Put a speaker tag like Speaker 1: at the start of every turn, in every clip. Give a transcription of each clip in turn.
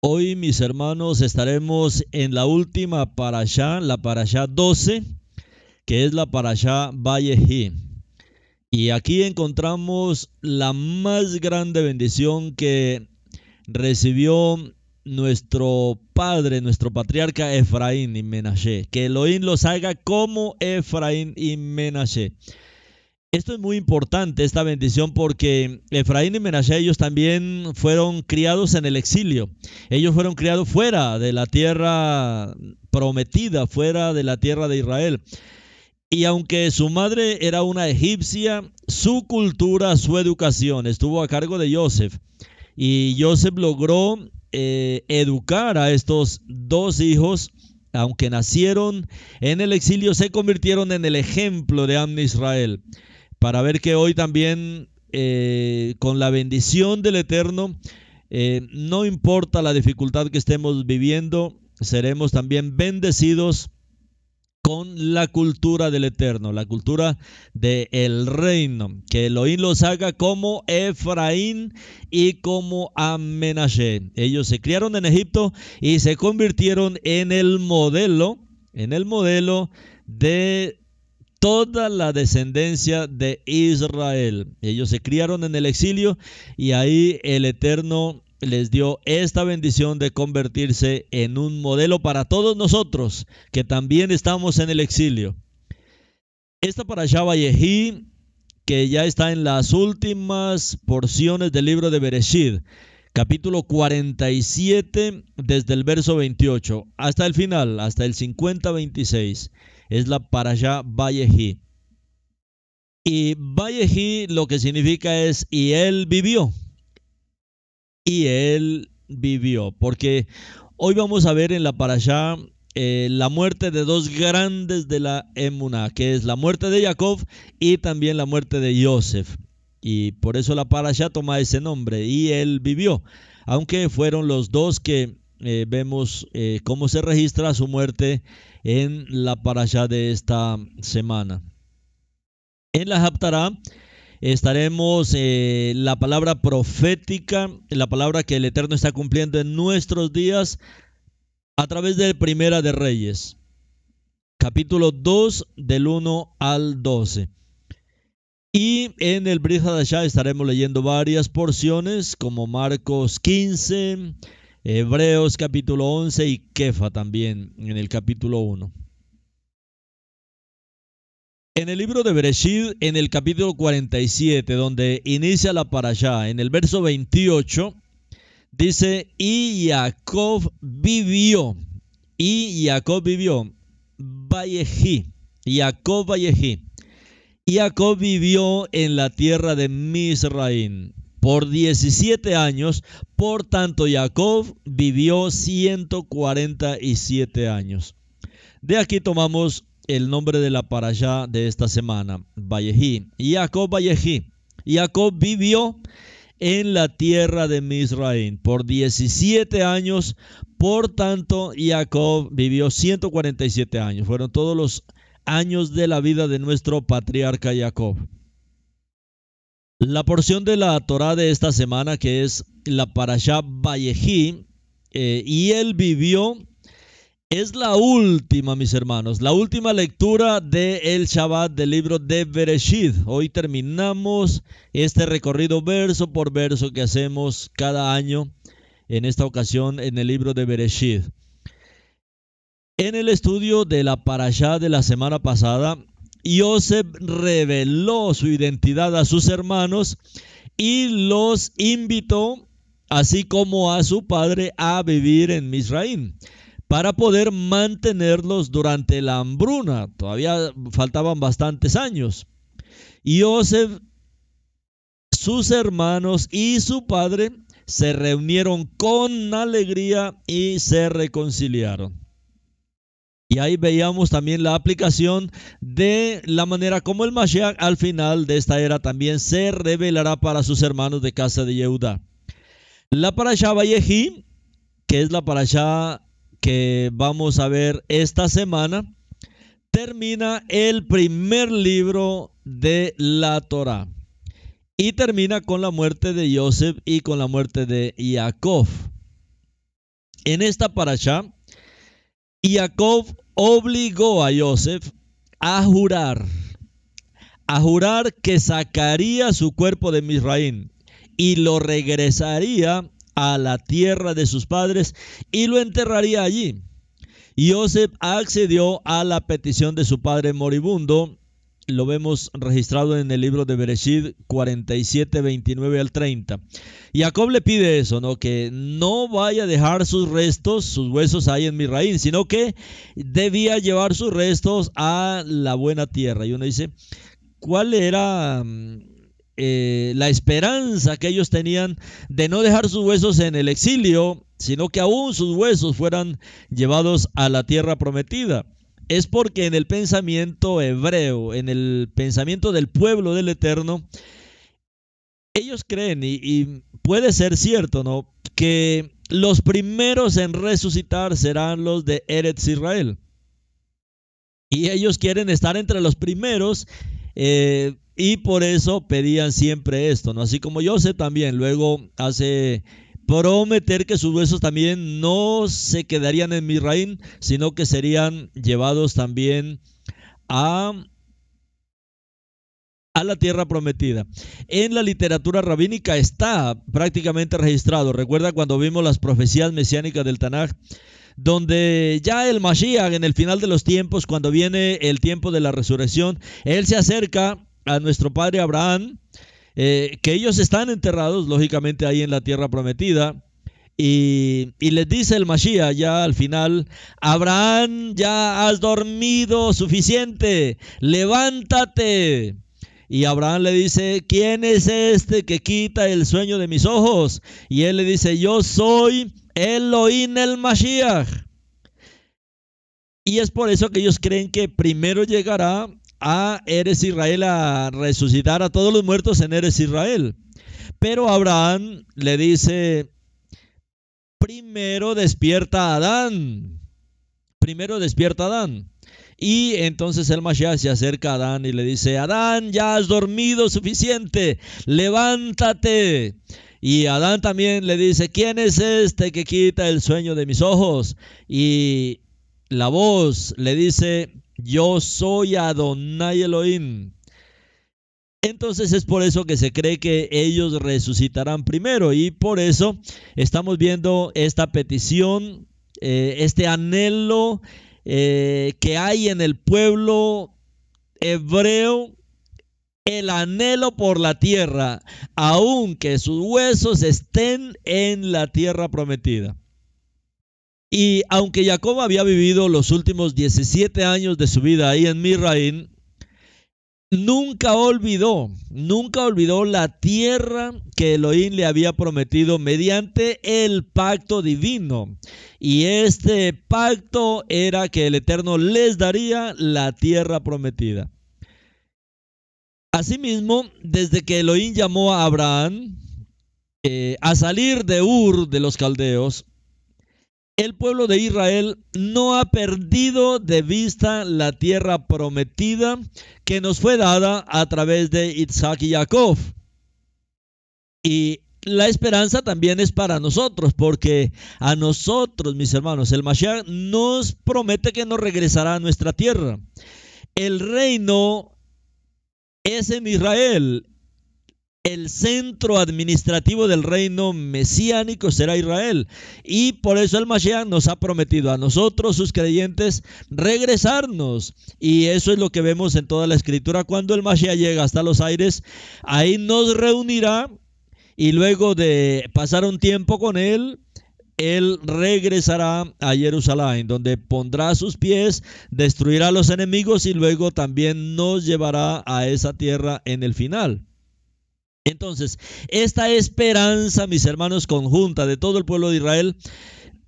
Speaker 1: Hoy, mis hermanos, estaremos en la última parashá, la parashá 12, que es la parashá Vallejí. Y aquí encontramos la más grande bendición que recibió nuestro padre, nuestro patriarca Efraín y Menashe. Que Elohim los haga como Efraín y Menashe. Esto es muy importante, esta bendición, porque Efraín y Menashe, ellos también fueron criados en el exilio. Ellos fueron criados fuera de la tierra prometida, fuera de la tierra de Israel. Y aunque su madre era una egipcia, su cultura, su educación estuvo a cargo de Joseph. Y Joseph logró eh, educar a estos dos hijos aunque nacieron en el exilio, se convirtieron en el ejemplo de Amn Israel para ver que hoy también eh, con la bendición del Eterno, eh, no importa la dificultad que estemos viviendo, seremos también bendecidos con la cultura del Eterno, la cultura del reino. Que Elohim los haga como Efraín y como Amenashe. Ellos se criaron en Egipto y se convirtieron en el modelo, en el modelo de toda la descendencia de Israel. Ellos se criaron en el exilio y ahí el Eterno les dio esta bendición de convertirse en un modelo para todos nosotros que también estamos en el exilio. Esta para Yehi, que ya está en las últimas porciones del libro de Bereshit, capítulo 47, desde el verso 28 hasta el final, hasta el 50-26 es la allá Vallejí. Y Vallejí lo que significa es, y él vivió. Y él vivió. Porque hoy vamos a ver en la parashá eh, la muerte de dos grandes de la Emuna, que es la muerte de Jacob y también la muerte de Joseph. Y por eso la parashá toma ese nombre. Y él vivió. Aunque fueron los dos que eh, vemos eh, cómo se registra su muerte en la parasha de esta semana. En la Haftarah estaremos eh, la palabra profética, la palabra que el Eterno está cumpliendo en nuestros días a través de Primera de Reyes, capítulo 2 del 1 al 12. Y en el Brit estaremos leyendo varias porciones como Marcos 15, Hebreos capítulo 11 y Kefa también en el capítulo 1. En el libro de Bereshit, en el capítulo 47, donde inicia la parashá, en el verso 28, dice, y Jacob vivió, y Jacob vivió, Vallejí, Jacob Vallejí. Jacob vivió en la tierra de Misraín por 17 años. Por tanto, Jacob vivió 147 años. De aquí tomamos el nombre de la parashá de esta semana, Vallejí. Jacob Vallejí. Jacob vivió en la tierra de Misraín por 17 años. Por tanto, Jacob vivió 147 años. Fueron todos los años de la vida de nuestro patriarca Jacob. La porción de la Torah de esta semana, que es la Parashá Vallejí, eh, y él vivió, es la última, mis hermanos, la última lectura del el Shabbat del libro de Bereshit. Hoy terminamos este recorrido verso por verso que hacemos cada año, en esta ocasión en el libro de Bereshit. En el estudio de la Parashá de la semana pasada, Joseph reveló su identidad a sus hermanos y los invitó, así como a su padre, a vivir en Misraim para poder mantenerlos durante la hambruna. Todavía faltaban bastantes años. Joseph, sus hermanos y su padre se reunieron con alegría y se reconciliaron. Y ahí veíamos también la aplicación de la manera como el Mashiach al final de esta era también se revelará para sus hermanos de casa de Yehuda. La parasha Vallejí, que es la parasha que vamos a ver esta semana, termina el primer libro de la Torah y termina con la muerte de Joseph y con la muerte de Jacob. En esta parasha, Jacob obligó a Joseph a jurar, a jurar que sacaría su cuerpo de Misraín y lo regresaría a la tierra de sus padres y lo enterraría allí. Joseph accedió a la petición de su padre moribundo lo vemos registrado en el libro de Bereshit 47, 29 al 30. Jacob le pide eso, ¿no? Que no vaya a dejar sus restos, sus huesos ahí en Misraín, sino que debía llevar sus restos a la buena tierra. Y uno dice, ¿cuál era mm, eh, la esperanza que ellos tenían de no dejar sus huesos en el exilio, sino que aún sus huesos fueran llevados a la tierra prometida? Es porque en el pensamiento hebreo, en el pensamiento del pueblo del Eterno, ellos creen, y, puede ser cierto, ¿no? Que los primeros en resucitar serán los de Eretz Israel. Y ellos quieren estar entre los primeros eh, y por eso pedían siempre esto, ¿no? Así como José también luego hace prometer que sus huesos también no se quedarían en Misraín, sino que serían llevados también a, a la tierra prometida. En la literatura rabínica está prácticamente registrado. Recuerda cuando vimos las profecías mesiánicas del Tanaj, donde ya el Mashiach en el final de los tiempos, cuando viene el tiempo de la resurrección, él se acerca a nuestro padre Abraham eh, que ellos están enterrados, lógicamente, ahí en la tierra prometida. Y, les dice el Mashiach ya al final, Abraham, ya has dormido suficiente, levántate. Y Abraham le dice, ¿quién es este que quita el sueño de mis ojos? Y él le dice, yo soy Elohim el Mashiach. Y es por eso que ellos creen que primero llegará a Eres Israel a resucitar a todos los muertos en Eres Israel. Pero Abraham le dice, primero despierta a Adán. Primero despierta a Adán. Y entonces el Mashiach se acerca a Adán y le dice, Adán, ya has dormido suficiente, levántate. Y Adán también le dice, ¿quién es este que quita el sueño de mis ojos? Y la voz le dice, yo soy Adonai Elohim. Entonces es por eso que se cree que ellos resucitarán primero y por eso estamos viendo esta petición, eh, este anhelo eh, que hay en el pueblo hebreo, el anhelo por la tierra, aunque sus huesos estén en la tierra prometida. Y aunque Jacob había vivido los últimos 17 años de su vida ahí en Misraín, nunca olvidó, nunca olvidó la tierra que Elohim le había prometido mediante el pacto divino. Y este pacto era que el Eterno les daría la tierra prometida. Asimismo, desde que Elohim llamó a Abraham eh, a salir de Ur de los caldeos, el pueblo de Israel no ha perdido de vista la tierra prometida que nos fue dada a través de Isaac y Jacob. Y la esperanza también es para nosotros, porque a nosotros, mis hermanos, el Mashiach nos promete que nos regresará a nuestra tierra. El reino es en Israel el centro administrativo del reino mesiánico será Israel. Y por eso el Mashiach nos ha prometido a nosotros, sus creyentes, regresarnos. Y eso es lo que vemos en toda la escritura. Cuando el Mashiach llega hasta los aires, ahí nos reunirá y luego de pasar un tiempo con él, él regresará a Jerusalén, donde pondrá sus pies, destruirá a los enemigos y luego también nos llevará a esa tierra en el final. Entonces, esta esperanza, mis hermanos, conjunta de todo el pueblo de Israel,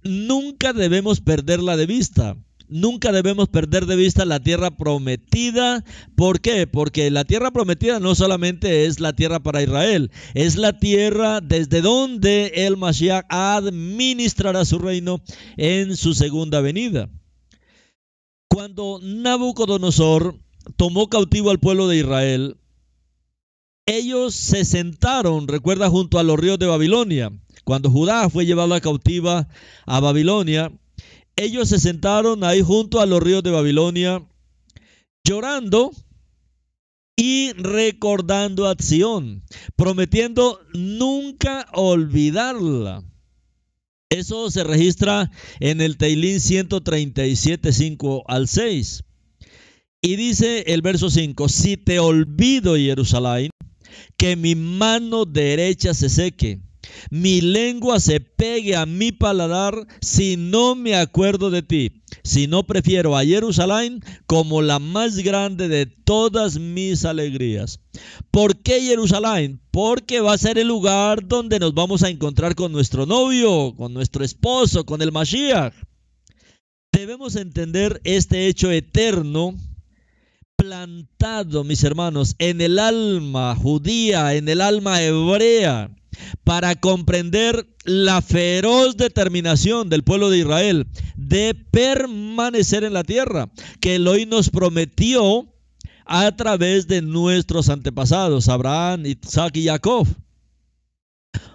Speaker 1: nunca debemos perderla de vista. Nunca debemos perder de vista la tierra prometida. ¿Por qué? Porque la tierra prometida no solamente es la tierra para Israel, es la tierra desde donde el Mashiach administrará su reino en su segunda venida. Cuando Nabucodonosor tomó cautivo al pueblo de Israel, ellos se sentaron, recuerda, junto a los ríos de Babilonia. cuando Judá fue llevado a cautiva a Babilonia, ellos se sentaron ahí junto a los ríos de Babilonia, llorando y recordando a Sión, prometiendo nunca olvidarla. Eso se registra en el Teilín 137, 5 al 6. Y dice el verso 5, si te olvido Jerusalén, que mi mano derecha se seque, mi lengua se pegue a mi paladar si no me acuerdo de ti, si no prefiero a Jerusalén como la más grande de todas mis alegrías. ¿Por qué Jerusalén? Porque va a ser el lugar donde nos vamos a encontrar con nuestro novio, con nuestro esposo, con el Mashiach. Debemos entender este hecho eterno plantado, mis hermanos, en el alma judía, en el alma hebrea, para comprender la feroz determinación del pueblo de Israel de permanecer en la tierra, que Elohim nos prometió a través de nuestros antepasados, Abraham, Isaac y Jacob.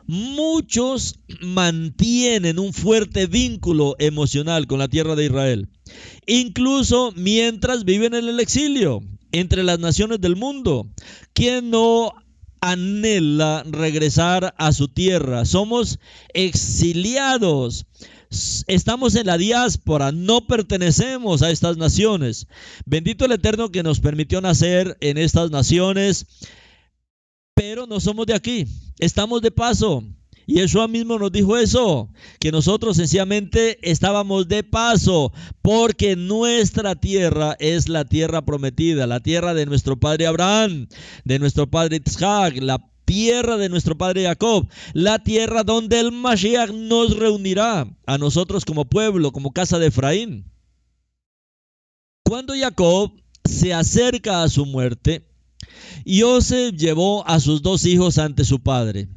Speaker 1: Muchos mantienen un fuerte vínculo emocional con la tierra de Israel, incluso mientras viven en el exilio entre las naciones del mundo. ¿Quién no anhela regresar a su tierra? Somos exiliados. Estamos en la diáspora, no pertenecemos a estas naciones. Bendito el Eterno que nos permitió nacer en estas naciones pero no somos de aquí, estamos de paso. Y Yeshua mismo nos dijo eso, que nosotros sencillamente estábamos de paso, porque nuestra tierra es la tierra prometida, la tierra de nuestro padre Abraham, de nuestro padre Isaac, la tierra de nuestro padre Jacob, la tierra donde el Mashiach nos reunirá a nosotros como pueblo, como casa de Efraín. Cuando Jacob se acerca a su muerte, Joseph llevó a sus dos hijos ante su padre.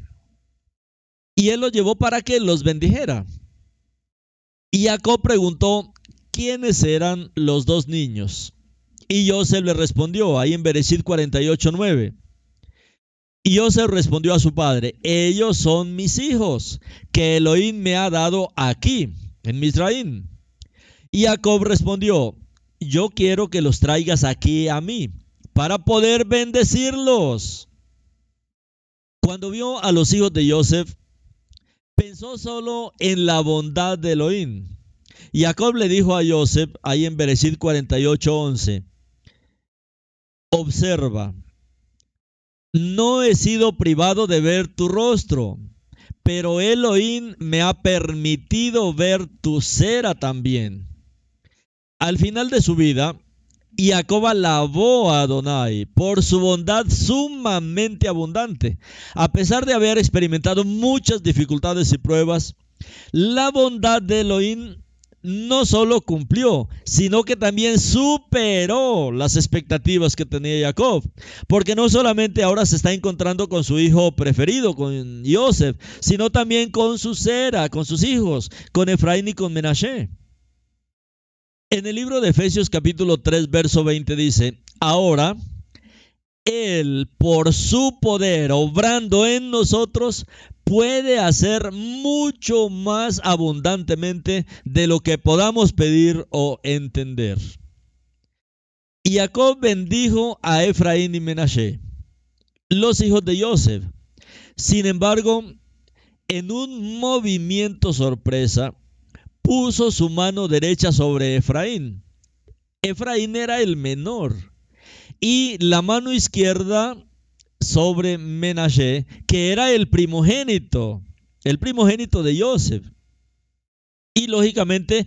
Speaker 1: Y él los llevó para que los bendijera. Y Jacob preguntó quiénes eran los dos niños. Y Joseph le respondió, ahí en Bereshit 48:9. Y Joseph respondió a su padre, ellos son mis hijos, que Elohim me ha dado aquí, en Misraín. Y Jacob respondió, yo quiero que los traigas aquí a mí para poder bendecirlos. Cuando vio a los hijos de Joseph, pensó solo en la bondad de Elohim. Y Jacob le dijo a Joseph, ahí en Bereshit 48:11, observa, no he sido privado de ver tu rostro, pero Elohim me ha permitido ver tu cera también. Al final de su vida, y Jacob alabó a Adonai por su bondad sumamente abundante. A pesar de haber experimentado muchas dificultades y pruebas, la bondad de Elohim no solo cumplió, sino que también superó las expectativas que tenía Jacob. Porque no solamente ahora se está encontrando con su hijo preferido, con Joseph, sino también con su cera, con sus hijos, con Efraín y con Menashe. En el libro de Efesios capítulo 3, verso 20 dice, ahora Él por su poder obrando en nosotros puede hacer mucho más abundantemente de lo que podamos pedir o entender. Y Jacob bendijo a Efraín y Menashe, los hijos de Joseph. Sin embargo, en un movimiento sorpresa, puso su mano derecha sobre Efraín. Efraín era el menor. Y la mano izquierda sobre Menashe, que era el primogénito, el primogénito de Joseph. Y lógicamente,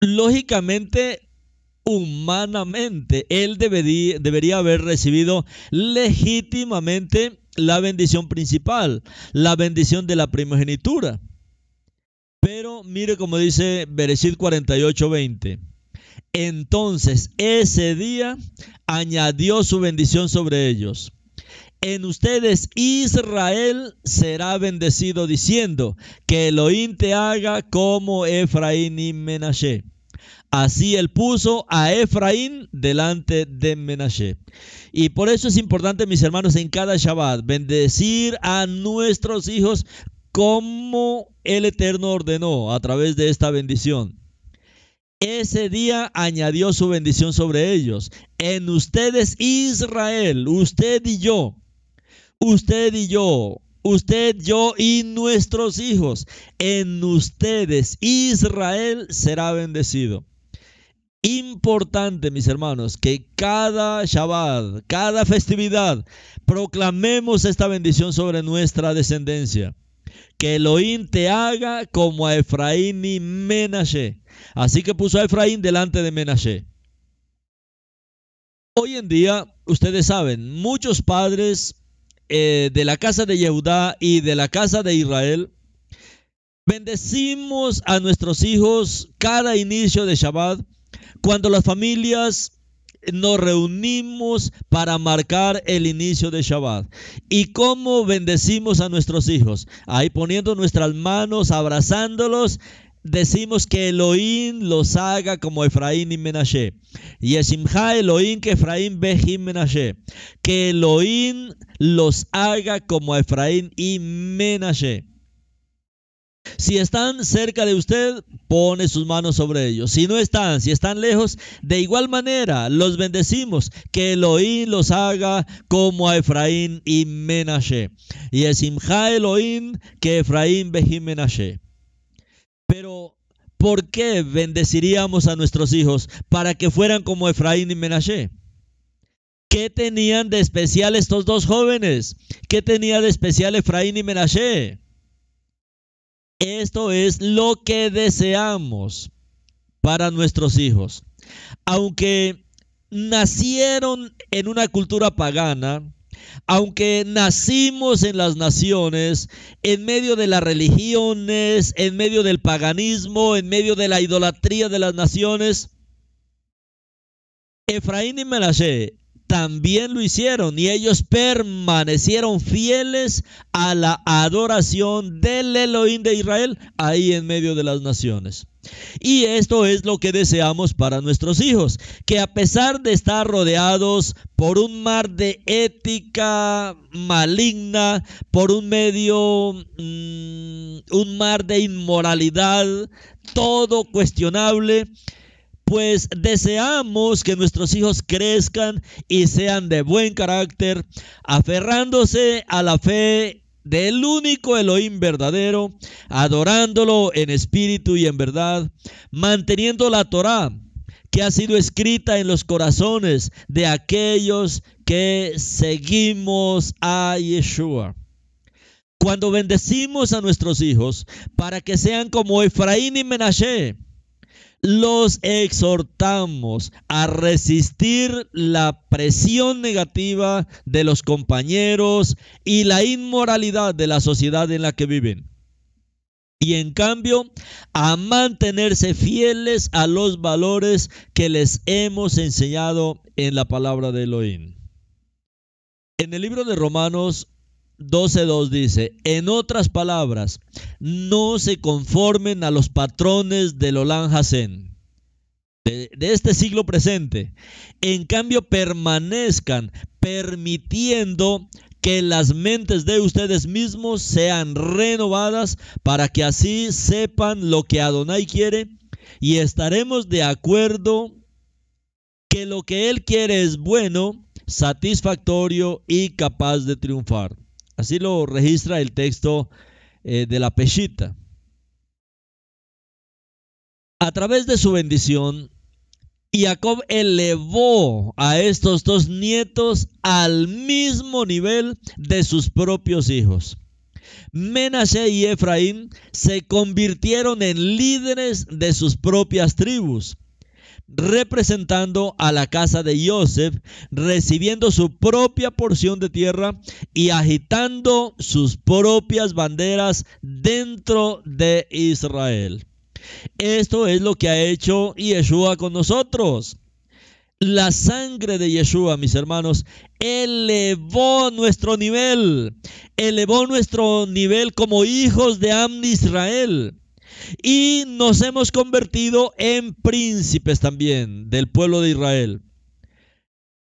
Speaker 1: lógicamente, humanamente, él debería, debería haber recibido legítimamente la bendición principal, la bendición de la primogenitura. Pero mire como dice Bereshit 48:20. Entonces ese día añadió su bendición sobre ellos. En ustedes Israel será bendecido diciendo que Elohim te haga como Efraín y Menashe. Así él puso a Efraín delante de Menashe. Y por eso es importante, mis hermanos, en cada Shabbat bendecir a nuestros hijos como el Eterno ordenó a través de esta bendición. Ese día añadió su bendición sobre ellos. En ustedes Israel, usted y yo, usted y yo, usted, yo y nuestros hijos, en ustedes Israel será bendecido. Importante, mis hermanos, que cada Shabbat, cada festividad, proclamemos esta bendición sobre nuestra descendencia. Que Elohim te haga como a Efraín y Menashe. Así que puso a Efraín delante de Menashe. Hoy en día, ustedes saben, muchos padres eh, de la casa de Yehudá y de la casa de Israel, bendecimos a nuestros hijos cada inicio de Shabbat cuando las familias nos reunimos para marcar el inicio de Shabbat. ¿Y cómo bendecimos a nuestros hijos? Ahí poniendo nuestras manos, abrazándolos, decimos que Elohim los haga como Efraín y Menashe. Y Esimha Elohim que Efraín Behim Menashe. Que Elohim los haga como Efraín y Menashe. Si están cerca de usted, pone sus manos sobre ellos. Si no están, si están lejos, de igual manera los bendecimos. Que Elohim los haga como a Efraín y Menashe. Y Esimha Elohim que Efraín Behim Menashe. Pero, ¿por qué bendeciríamos a nuestros hijos para que fueran como Efraín y Menashe? ¿Qué tenían de especial estos dos jóvenes? ¿Qué tenía de especial Efraín y Menashe? Esto es lo que deseamos para nuestros hijos. Aunque nacieron en una cultura pagana, aunque nacimos en las naciones, en medio de las religiones, en medio del paganismo, en medio de la idolatría de las naciones, Efraín y Menashe también lo hicieron y ellos permanecieron fieles a la adoración del Elohim de Israel ahí en medio de las naciones. Y esto es lo que deseamos para nuestros hijos, que a pesar de estar rodeados por un mar de ética maligna, por un medio, mm, un mar de inmoralidad, todo cuestionable, pues deseamos que nuestros hijos crezcan y sean de buen carácter, aferrándose a la fe del único Elohim verdadero, adorándolo en espíritu y en verdad, manteniendo la Torah que ha sido escrita en los corazones de aquellos que seguimos a Yeshua. Cuando bendecimos a nuestros hijos para que sean como Efraín y Menashe, los exhortamos a resistir la presión negativa de los compañeros y la inmoralidad de la sociedad en la que viven. Y en cambio, a mantenerse fieles a los valores que les hemos enseñado en la palabra de Elohim. En el libro de Romanos 12.2 dice, en otras palabras, no se conformen a los patrones del Olan Hasen, de, de este siglo presente. En cambio, permanezcan permitiendo que las mentes de ustedes mismos sean renovadas para que así sepan lo que Adonai quiere y estaremos de acuerdo que lo que Él quiere es bueno, satisfactorio y capaz de triunfar. Así lo registra el texto eh, de la Peshita. A través de su bendición, Jacob elevó a estos dos nietos al mismo nivel de sus propios hijos. Menashe y Efraín se convirtieron en líderes de sus propias tribus representando a la casa de Joseph, recibiendo su propia porción de tierra y agitando sus propias banderas dentro de Israel. Esto es lo que ha hecho Yeshua con nosotros. La sangre de Yeshua, mis hermanos, elevó nuestro nivel, elevó nuestro nivel como hijos de Am Israel y nos hemos convertido en príncipes también del pueblo de Israel.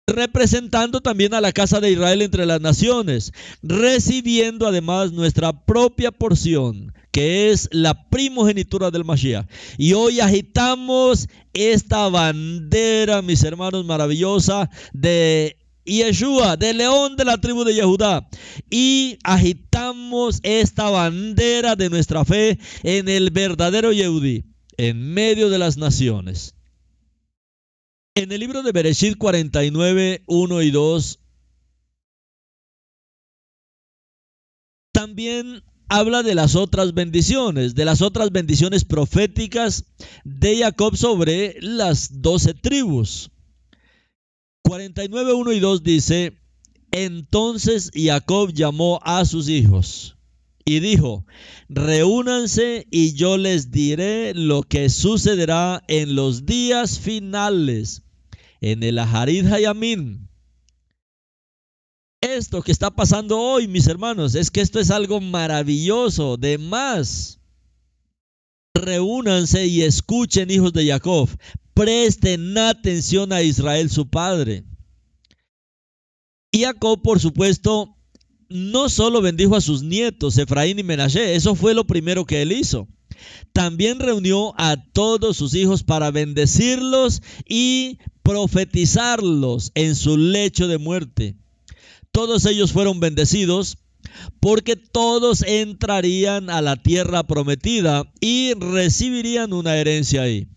Speaker 1: representando también a la casa de Israel entre las naciones, recibiendo además nuestra propia porción, que es la primogenitura del Mashiach. Y hoy agitamos esta bandera, mis hermanos, maravillosa de Yeshua, de león de la tribu de Yehudá, y agitamos esta bandera de nuestra fe en el verdadero Yehudí, en medio de las naciones. En el libro de Bereshit 49, 1 y 2, también habla de las otras bendiciones, de las otras bendiciones proféticas de Jacob sobre las doce tribus. 49, 1 y 2 dice, entonces Jacob llamó a sus hijos y dijo, reúnanse y yo les diré lo que sucederá en los días finales, en el Aharid Hayamín. Esto que está pasando hoy, mis hermanos, es que esto es algo maravilloso, de más. Reúnanse y escuchen, hijos de Jacob, presten atención a Israel su padre. Y Jacob, por supuesto, no solo bendijo a sus nietos, Efraín y Menashe, eso fue lo primero que él hizo. También reunió a todos sus hijos para bendecirlos y profetizarlos en su lecho de muerte. Todos ellos fueron bendecidos porque todos entrarían a la tierra prometida y recibirían una herencia ahí.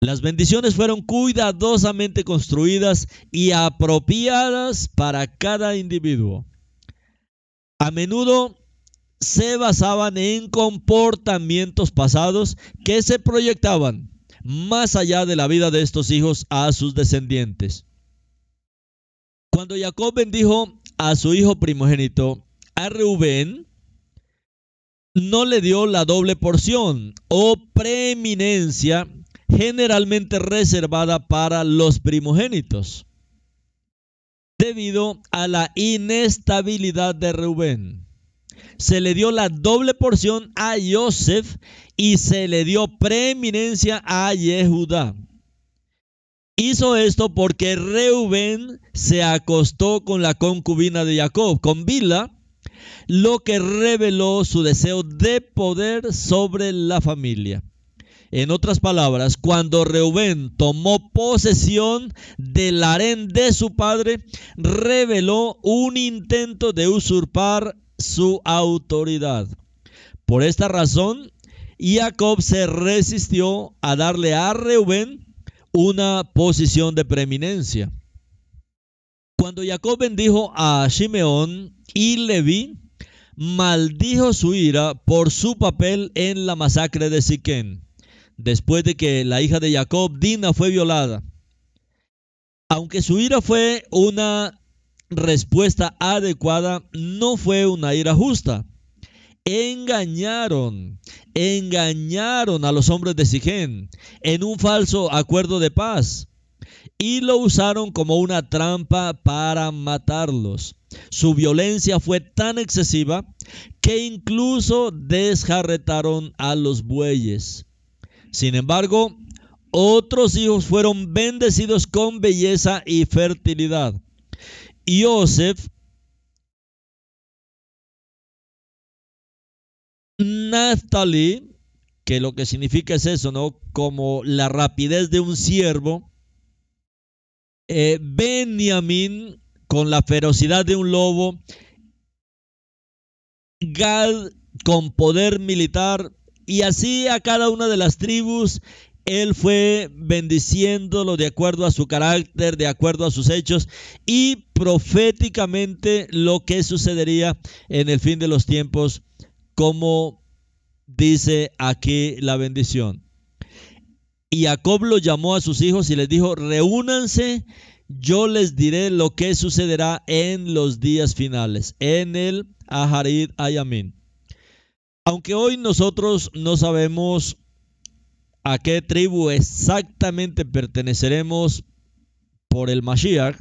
Speaker 1: Las bendiciones fueron cuidadosamente construidas y apropiadas para cada individuo a menudo se basaban en comportamientos pasados que se proyectaban más allá de la vida de estos hijos a sus descendientes. Cuando Jacob bendijo a su hijo primogénito, a Reubén, no le dio la doble porción o preeminencia generalmente reservada para los primogénitos debido a la inestabilidad de Rubén. Se le dio la doble porción a Joseph y se le dio preeminencia a Yehudá. Hizo esto porque Reuben se acostó con la concubina de Jacob, con Bila, lo que reveló su deseo de poder sobre la familia. En otras palabras, cuando Reubén tomó posesión del harén de su padre, reveló un intento de usurpar su autoridad. Por esta razón, Jacob se resistió a darle a Reubén una posición de preeminencia. Cuando Jacob bendijo a Shimeón y Leví, maldijo su ira por su papel en la masacre de Siquén después de que la hija de Jacob, Dina, fue violada. Aunque su ira fue una respuesta adecuada, no fue una ira justa. Engañaron, engañaron a los hombres de Siquén en un falso acuerdo de paz y lo usaron como una trampa para matarlos. Su violencia fue tan excesiva que incluso desjarretaron a los bueyes. Sin embargo, otros hijos fueron bendecidos con belleza y fertilidad. Y Joseph, Naftali, que lo que significa es eso, ¿no? Como la rapidez de un ciervo. Eh, Benjamín, con la ferocidad de un lobo. Gad, con poder militar. Y así a cada una de las tribus él fue bendiciéndolo de acuerdo a su carácter, de acuerdo a sus hechos y proféticamente lo que sucedería en el fin de los tiempos, como dice aquí la bendición. Y Jacob lo llamó a sus hijos y les dijo, reúnanse, yo les diré lo que sucederá en los días finales, en el Aharid Ayamin. Aunque hoy nosotros no sabemos a qué tribu exactamente perteneceremos por el Mashiach,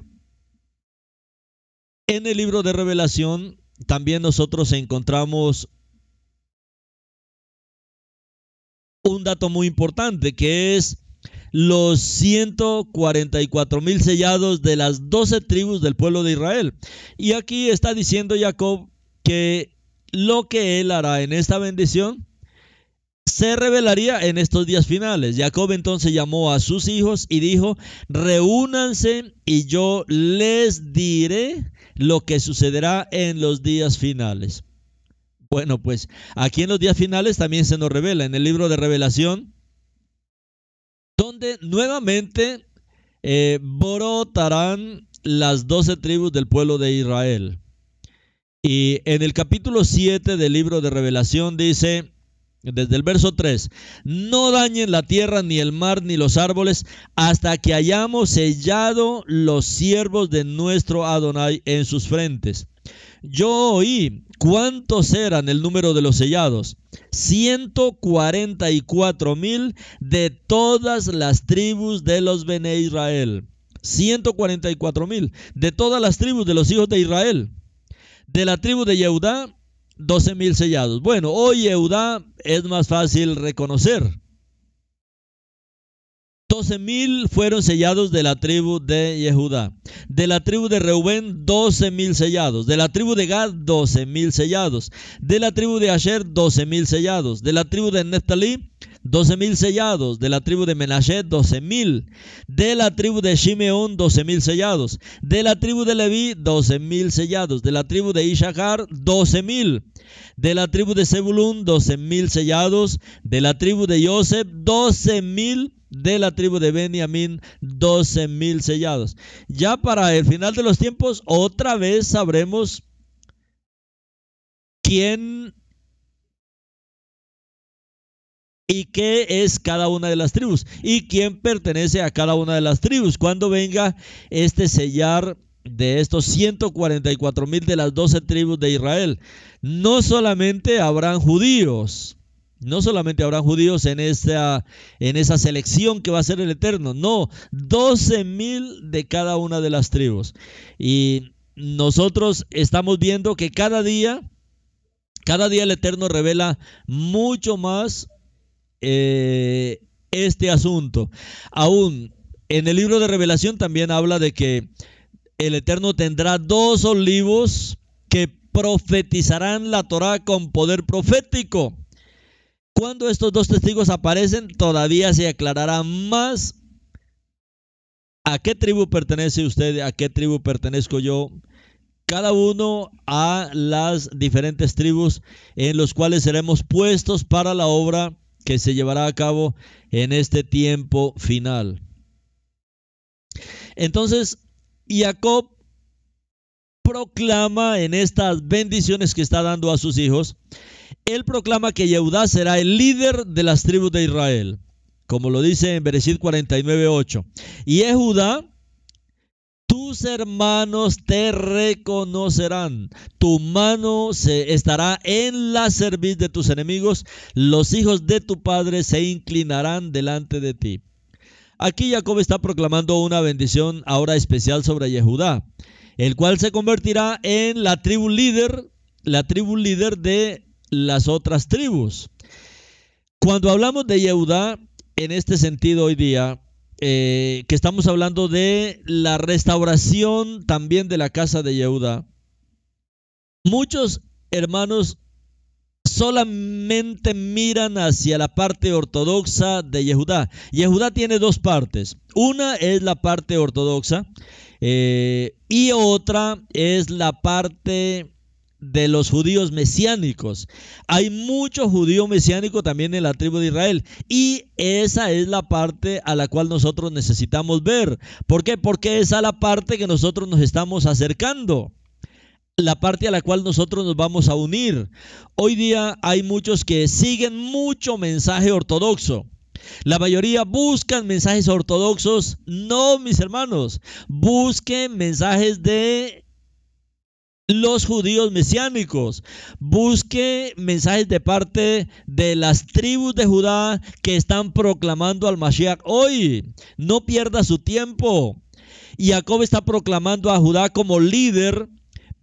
Speaker 1: en el libro de revelación también nosotros encontramos un dato muy importante que es los 144 mil sellados de las 12 tribus del pueblo de Israel. Y aquí está diciendo Jacob que lo que él hará en esta bendición se revelaría en estos días finales. Jacob entonces llamó a sus hijos y dijo, reúnanse y yo les diré lo que sucederá en los días finales. Bueno, pues aquí en los días finales también se nos revela en el libro de revelación, donde nuevamente eh, brotarán las doce tribus del pueblo de Israel. Y en el capítulo 7 del libro de revelación dice, desde el verso 3, no dañen la tierra, ni el mar, ni los árboles, hasta que hayamos sellado los siervos de nuestro Adonai en sus frentes. Yo oí cuántos eran el número de los sellados. 144 mil de todas las tribus de los Bene Israel. 144 mil de todas las tribus de los hijos de Israel. De la tribu de Yehudá, 12 mil sellados. Bueno, hoy Yehudá es más fácil reconocer. 12 mil fueron sellados de la tribu de Yehudá. De la tribu de Reubén, 12 mil sellados. De la tribu de Gad, 12 mil sellados. De la tribu de Asher, 12 mil sellados. De la tribu de Neftalí, 12 mil sellados. De la tribu de Menashet, 12 mil. De la tribu de Shimeón, 12 mil sellados. De la tribu de Leví, 12 mil sellados. De la tribu de Ishachar, 12 mil. De la tribu de Zebulún, 12 mil sellados. De la tribu de Yosef, 12 mil de la tribu de Benjamín, 12 mil sellados. Ya para el final de los tiempos, otra vez sabremos quién y qué es cada una de las tribus y quién pertenece a cada una de las tribus. Cuando venga este sellar de estos 144 mil de las 12 tribus de Israel, no solamente habrán judíos, no solamente habrán judíos en esa, en esa selección que va a ser el Eterno, no, 12 mil de cada una de las tribus. Y nosotros estamos viendo que cada día, cada día el Eterno revela mucho más eh, este asunto. Aún en el libro de revelación también habla de que el Eterno tendrá dos olivos que profetizarán la Torah con poder profético. Cuando estos dos testigos aparecen, todavía se aclarará más a qué tribu pertenece usted, a qué tribu pertenezco yo, cada uno a las diferentes tribus en los cuales seremos puestos para la obra que se llevará a cabo en este tiempo final. Entonces, Jacob proclama en estas bendiciones que está dando a sus hijos, él proclama que Yehudá será el líder de las tribus de Israel, como lo dice en Bereshit 49:8. Y Judá tus hermanos te reconocerán, tu mano se estará en la cerviz de tus enemigos, los hijos de tu padre se inclinarán delante de ti. Aquí Jacob está proclamando una bendición ahora especial sobre Yehudá, el cual se convertirá en la tribu líder, la tribu líder de las otras tribus. Cuando hablamos de Yehudá, en este sentido hoy día, eh, que estamos hablando de la restauración también de la casa de Yehuda. Muchos hermanos solamente miran hacia la parte ortodoxa de Yehudá. Yehudá tiene dos partes. Una es la parte ortodoxa eh, y otra es la parte de los judíos mesiánicos. Hay mucho judío mesiánico también en la tribu de Israel y esa es la parte a la cual nosotros necesitamos ver. ¿Por qué? Porque esa es la parte que nosotros nos estamos acercando. La parte a la cual nosotros nos vamos a unir. Hoy día hay muchos que siguen mucho mensaje ortodoxo. La mayoría buscan mensajes ortodoxos. No, mis hermanos. Busquen mensajes de los judíos mesiánicos. Busque mensajes de parte de las tribus de Judá que están proclamando al Mashiach hoy. No pierda su tiempo. Jacob está proclamando a Judá como líder,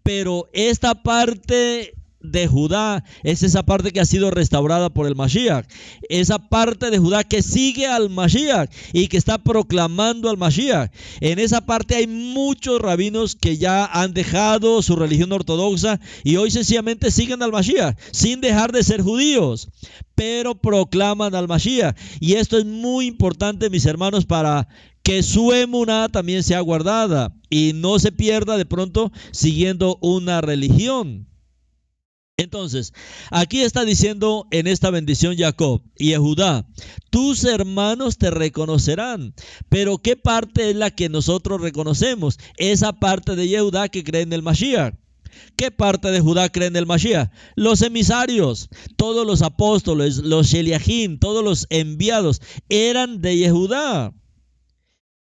Speaker 1: pero esta parte de Judá es esa parte que ha sido restaurada por el Mashiach. Esa parte de Judá que sigue al Mashiach y que está proclamando al Mashiach. En esa parte hay muchos rabinos que ya han dejado su religión ortodoxa y hoy sencillamente siguen al Mashiach sin dejar de ser judíos, pero proclaman al Mashiach. Y esto es muy importante, mis hermanos, para que su emuná también sea guardada y no se pierda de pronto siguiendo una religión. Entonces, aquí está diciendo en esta bendición Jacob y Judá, tus hermanos te reconocerán. Pero ¿qué parte es la que nosotros reconocemos? Esa parte de Yehudá que cree en el Mashiach. ¿Qué parte de Judá cree en el Mashiach? Los emisarios, todos los apóstoles, los Sheliahim, todos los enviados eran de Yehudá.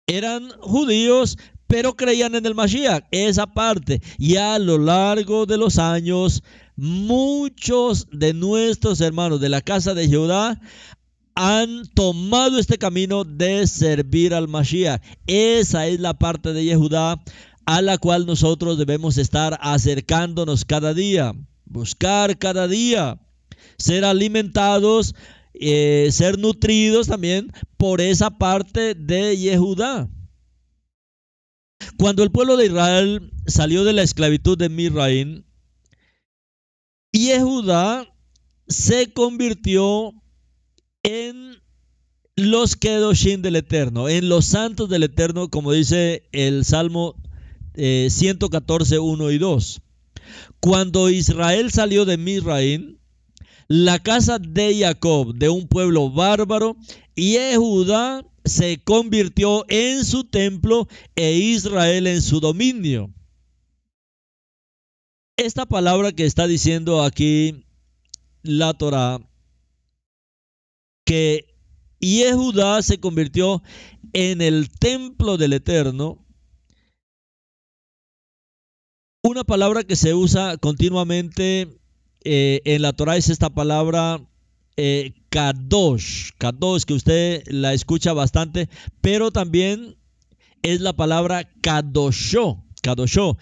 Speaker 1: Eran judíos, pero creían en el Mashiach, esa parte. Y a lo largo de los años, muchos de nuestros hermanos de la casa de Judá han tomado este camino de servir al Mashiach. Esa es la parte de Yehudá a la cual nosotros debemos estar acercándonos cada día, buscar cada día, ser alimentados, eh, ser nutridos también por esa parte de Yehudá. Cuando el pueblo de Israel salió de la esclavitud de Misraim, Yehudá se convirtió en los Kedoshim del Eterno, en los santos del Eterno, como dice el Salmo 114, eh, 1 y 2. Cuando Israel salió de Misraim, la casa de Jacob, de un pueblo bárbaro, y Judá se convirtió en su templo e Israel en su dominio. Esta palabra que está diciendo aquí la Torah, que Judá se convirtió en el templo del Eterno, una palabra que se usa continuamente eh, en la Torah es esta palabra eh, kadosh, kadosh, que usted la escucha bastante, pero también es la palabra kadosho, kadosho,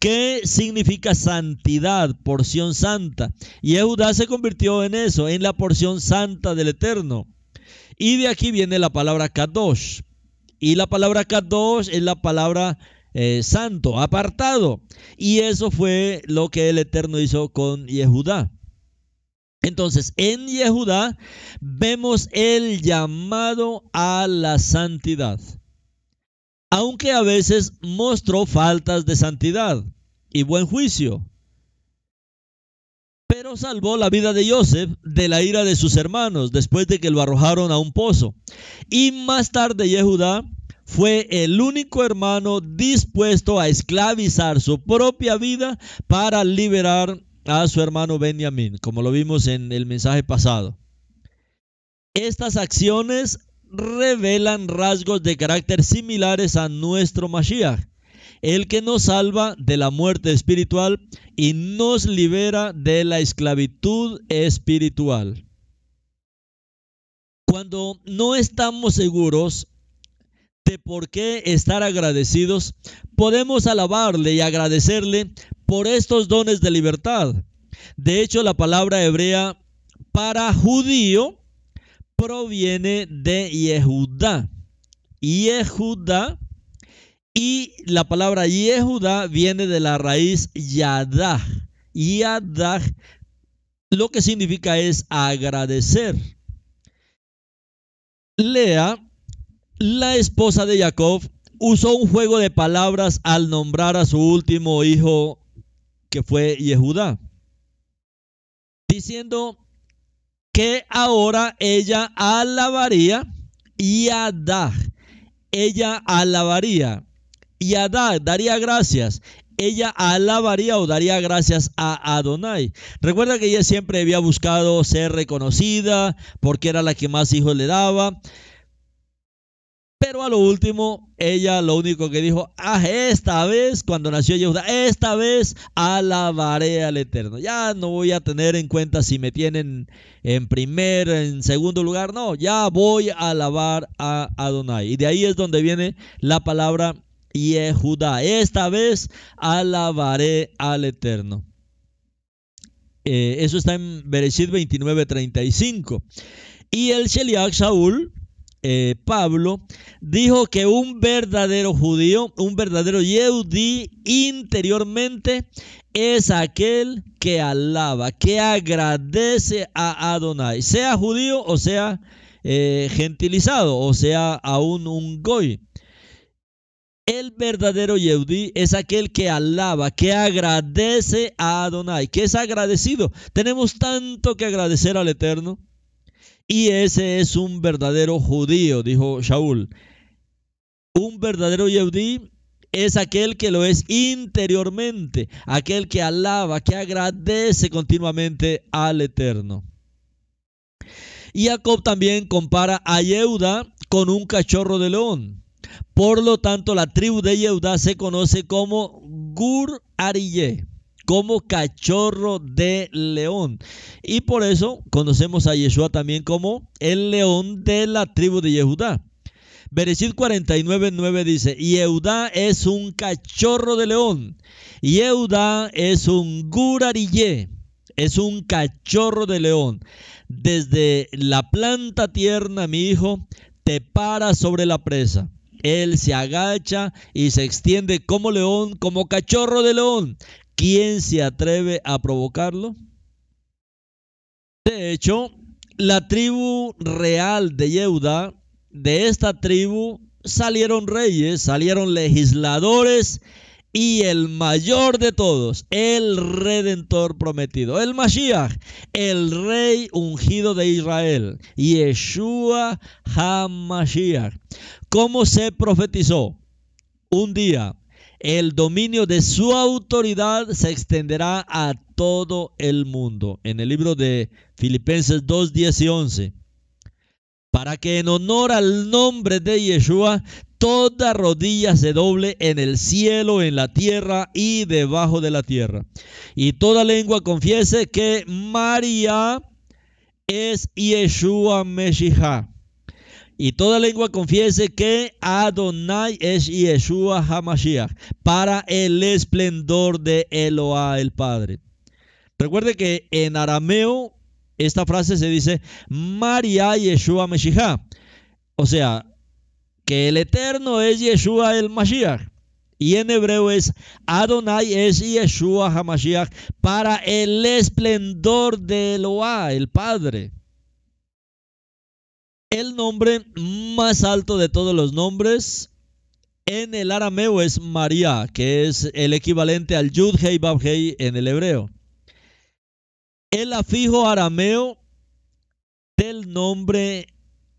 Speaker 1: que significa santidad, porción santa. Y Judá se convirtió en eso, en la porción santa del Eterno. Y de aquí viene la palabra kadosh. Y la palabra kadosh es la palabra eh, santo, apartado. Y eso fue lo que el Eterno hizo con Yehudá. Entonces, en Yehudá vemos el llamado a la santidad. Aunque a veces mostró faltas de santidad y buen juicio. Pero salvó la vida de Joseph de la ira de sus hermanos después de que lo arrojaron a un pozo. Y más tarde Yehudá fue el único hermano dispuesto a esclavizar su propia vida para liberar a su hermano Benjamín, como lo vimos en el mensaje pasado. Estas acciones revelan rasgos de carácter similares a nuestro Mashiach, el que nos salva de la muerte espiritual y nos libera de la esclavitud espiritual. Cuando no estamos seguros de por qué estar agradecidos, podemos alabarle y agradecerle por estos dones de libertad. De hecho, la palabra hebrea para judío proviene de Yehudá. Yehudá y la palabra Yehudá viene de la raíz Yadah. Yadah lo que significa es agradecer. Lea la esposa de Jacob usó un juego de palabras al nombrar a su último hijo que fue Yehudá, diciendo que ahora ella alabaría Yadá. Ella alabaría Yadá, daría gracias. Ella alabaría o daría gracias a Adonai. Recuerda que ella siempre había buscado ser reconocida porque era la que más hijos le daba. Pero a lo último, ella lo único que dijo, ah, esta vez, cuando nació Yehuda, esta vez alabaré al Eterno. Ya no voy a tener en cuenta si me tienen en primer, en segundo lugar. No, ya voy a alabar a Adonai. Y de ahí es donde viene la palabra Yehuda. Esta vez alabaré al Eterno. Eh, eso está en Bereshit 29:35. Y el Sheliach Saúl, eh, Pablo, dijo que un verdadero judío, un verdadero Yehudi interiormente es aquel que alaba, que agradece a Adonai, sea judío o sea eh, gentilizado, o sea aún un goy. El verdadero Yehudi es aquel que alaba, que agradece a Adonai, que es agradecido. Tenemos tanto que agradecer al Eterno. Y ese es un verdadero judío, dijo Shaul. Un verdadero Yehudi es aquel que lo es interiormente, aquel que alaba, que agradece continuamente al Eterno. Y Jacob también compara a Yehuda con un cachorro de león. Por lo tanto, la tribu de Yehuda se conoce como Gur Ariyeh, como cachorro de león. Y por eso conocemos a Yeshua también como el león de la tribu de Yehuda. Bereshit 49.9 dice, Yehuda es un cachorro de león. Yehuda es un Ariyeh, es un cachorro de león. Desde la planta tierna, mi hijo, te para sobre la presa él se agacha y se extiende como león, como cachorro de león. ¿Quién se atreve a provocarlo? De hecho, la tribu real de Yehuda, de esta tribu salieron reyes, salieron legisladores y el mayor de todos, el redentor prometido, el Mashiach, el rey ungido de Israel, Yeshua HaMashiach. ¿Cómo se profetizó? Un día el dominio de su autoridad se extenderá a todo el mundo. En el libro de Filipenses 2, 10 y 11. Para que en honor al nombre de Yeshua toda rodilla se doble en el cielo, en la tierra y debajo de la tierra. Y toda lengua confiese que María es Yeshua Meshijá y toda lengua confiese que Adonai es Yeshua HaMashiach para el esplendor de Eloah el Padre. Recuerde que en arameo esta frase se dice María Yeshua Mashiach. O sea, que el Eterno es Yeshua el Mashiach. Y en hebreo es Adonai es Yeshua HaMashiach para el esplendor de Eloah, el Padre. El nombre más alto de todos los nombres en el arameo es María, que es el equivalente al Yud Hei Bab Hei en el hebreo. El afijo arameo del nombre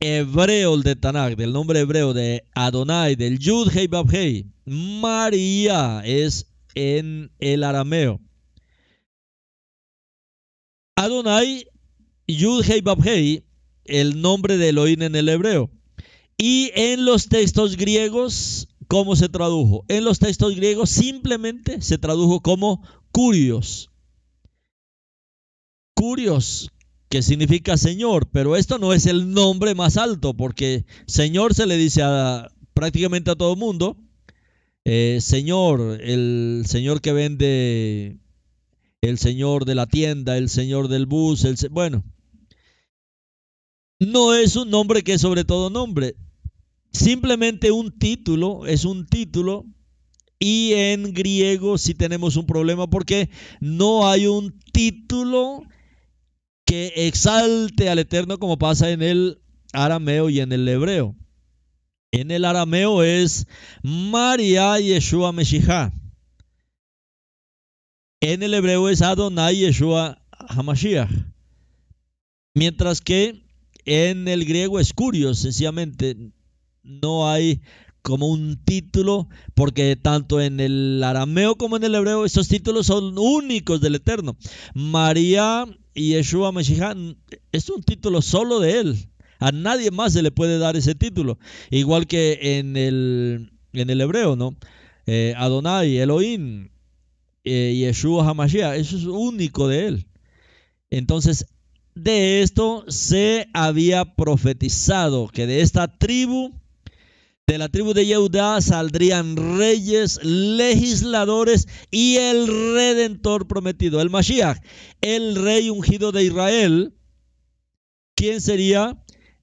Speaker 1: hebreo de Tanakh, del nombre hebreo de Adonai, del Yud Hei Bab Hei, María es en el arameo. Adonai, Yud Hei Bab Hei el nombre de Elohim en el hebreo. Y en los textos griegos, ¿cómo se tradujo? En los textos griegos simplemente se tradujo como curios. Curios, que significa Señor, pero esto no es el nombre más alto, porque Señor se le dice a prácticamente a todo mundo. Eh, señor, el Señor que vende, el Señor de la tienda, el Señor del bus, el, bueno, no es un nombre que es sobre todo nombre. Simplemente un título es un título y en griego sí tenemos un problema porque no hay un título que exalte al Eterno como pasa en el arameo y en el hebreo. En el arameo es María Yeshua Meshijá. En el hebreo es Adonai Yeshua Hamashiach. Mientras que en el griego es curioso, sencillamente no hay como un título, porque tanto en el arameo como en el hebreo esos títulos son únicos del Eterno. María y Yeshua Meshiach es un título solo de él. A nadie más se le puede dar ese título. Igual que en el, en el hebreo, ¿no? Eh, Adonai, Elohim, eh, Yeshua HaMashiach, eso es único de él. Entonces, de esto se había profetizado que de esta tribu, De la tribu de Yehudá saldrían reyes, legisladores y el redentor prometido, el Mashiach, el rey ungido de Israel. ¿Quién sería?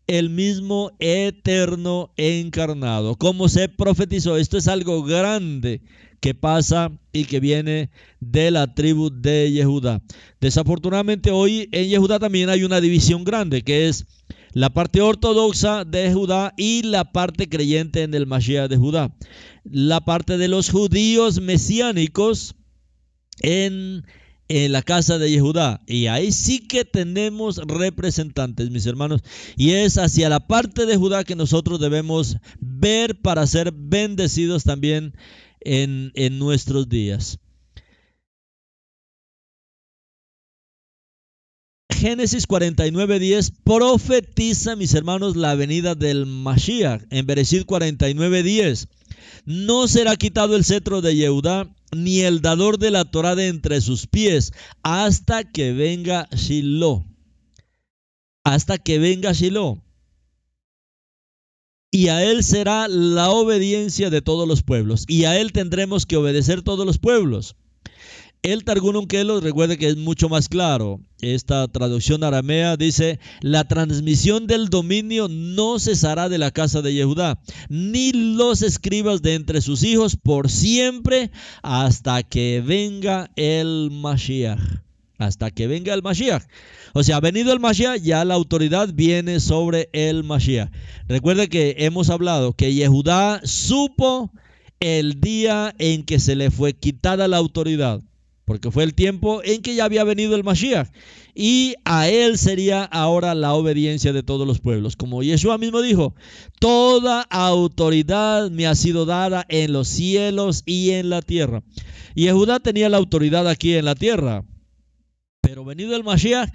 Speaker 1: el mismo eterno encarnado. Como se profetizó, esto es algo grande que pasa y que viene de la tribu de Yehudá. Desafortunadamente hoy en Yehudá también hay una división grande que es la parte ortodoxa de Judá y la parte creyente en el Mashiach de Judá. La parte de los judíos mesiánicos en en la casa de Yehudá. Y ahí sí que tenemos representantes, mis hermanos. Y es hacia la parte de Judá que nosotros debemos ver para ser bendecidos también en, en nuestros días. Génesis 49, 10 profetiza, mis hermanos, la venida del Mashiach. En Bereshit 49, 10 no será quitado el cetro de Yehudá, ni el dador de la Torah de entre sus pies, hasta que venga Shiloh. Hasta que venga Shiloh. Y a él será la obediencia de todos los pueblos. Y a él tendremos que obedecer todos los pueblos. El Targum Kelo, recuerde que es mucho más claro. Esta traducción aramea dice, la transmisión del dominio no cesará de la casa de Yehudá, ni los escribas de entre sus hijos por siempre hasta que venga el Mashiach. Hasta que venga el Mashiach. O sea, ha venido el Mashiach, ya la autoridad viene sobre el Mashiach. Recuerde que hemos hablado que Yehudá supo el día en que se le fue quitada la autoridad porque fue el tiempo en que ya había venido el Mashiach y a él sería ahora la obediencia de todos los pueblos. Como Yeshua mismo dijo, toda autoridad me ha sido dada en los cielos y en la tierra. Y Judá tenía la autoridad aquí en la tierra, pero venido el Mashiach,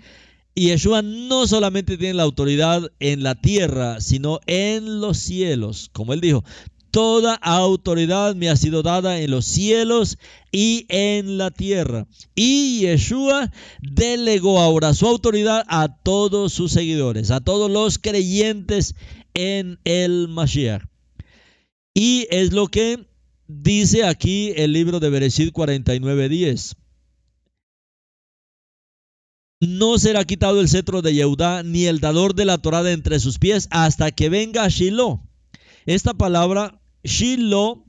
Speaker 1: Yeshua no solamente tiene la autoridad en la tierra, sino en los cielos. Como él dijo, Toda autoridad me ha sido dada en los cielos y en la tierra. Y Yeshua delegó ahora su autoridad a todos sus seguidores, a todos los creyentes en el Mashiach. Y es lo que dice aquí el libro de Bereshit 49:10. No será quitado el cetro de Yehudá ni el dador de la Torah de entre sus pies hasta que venga Shiloh. Esta palabra Shiloh,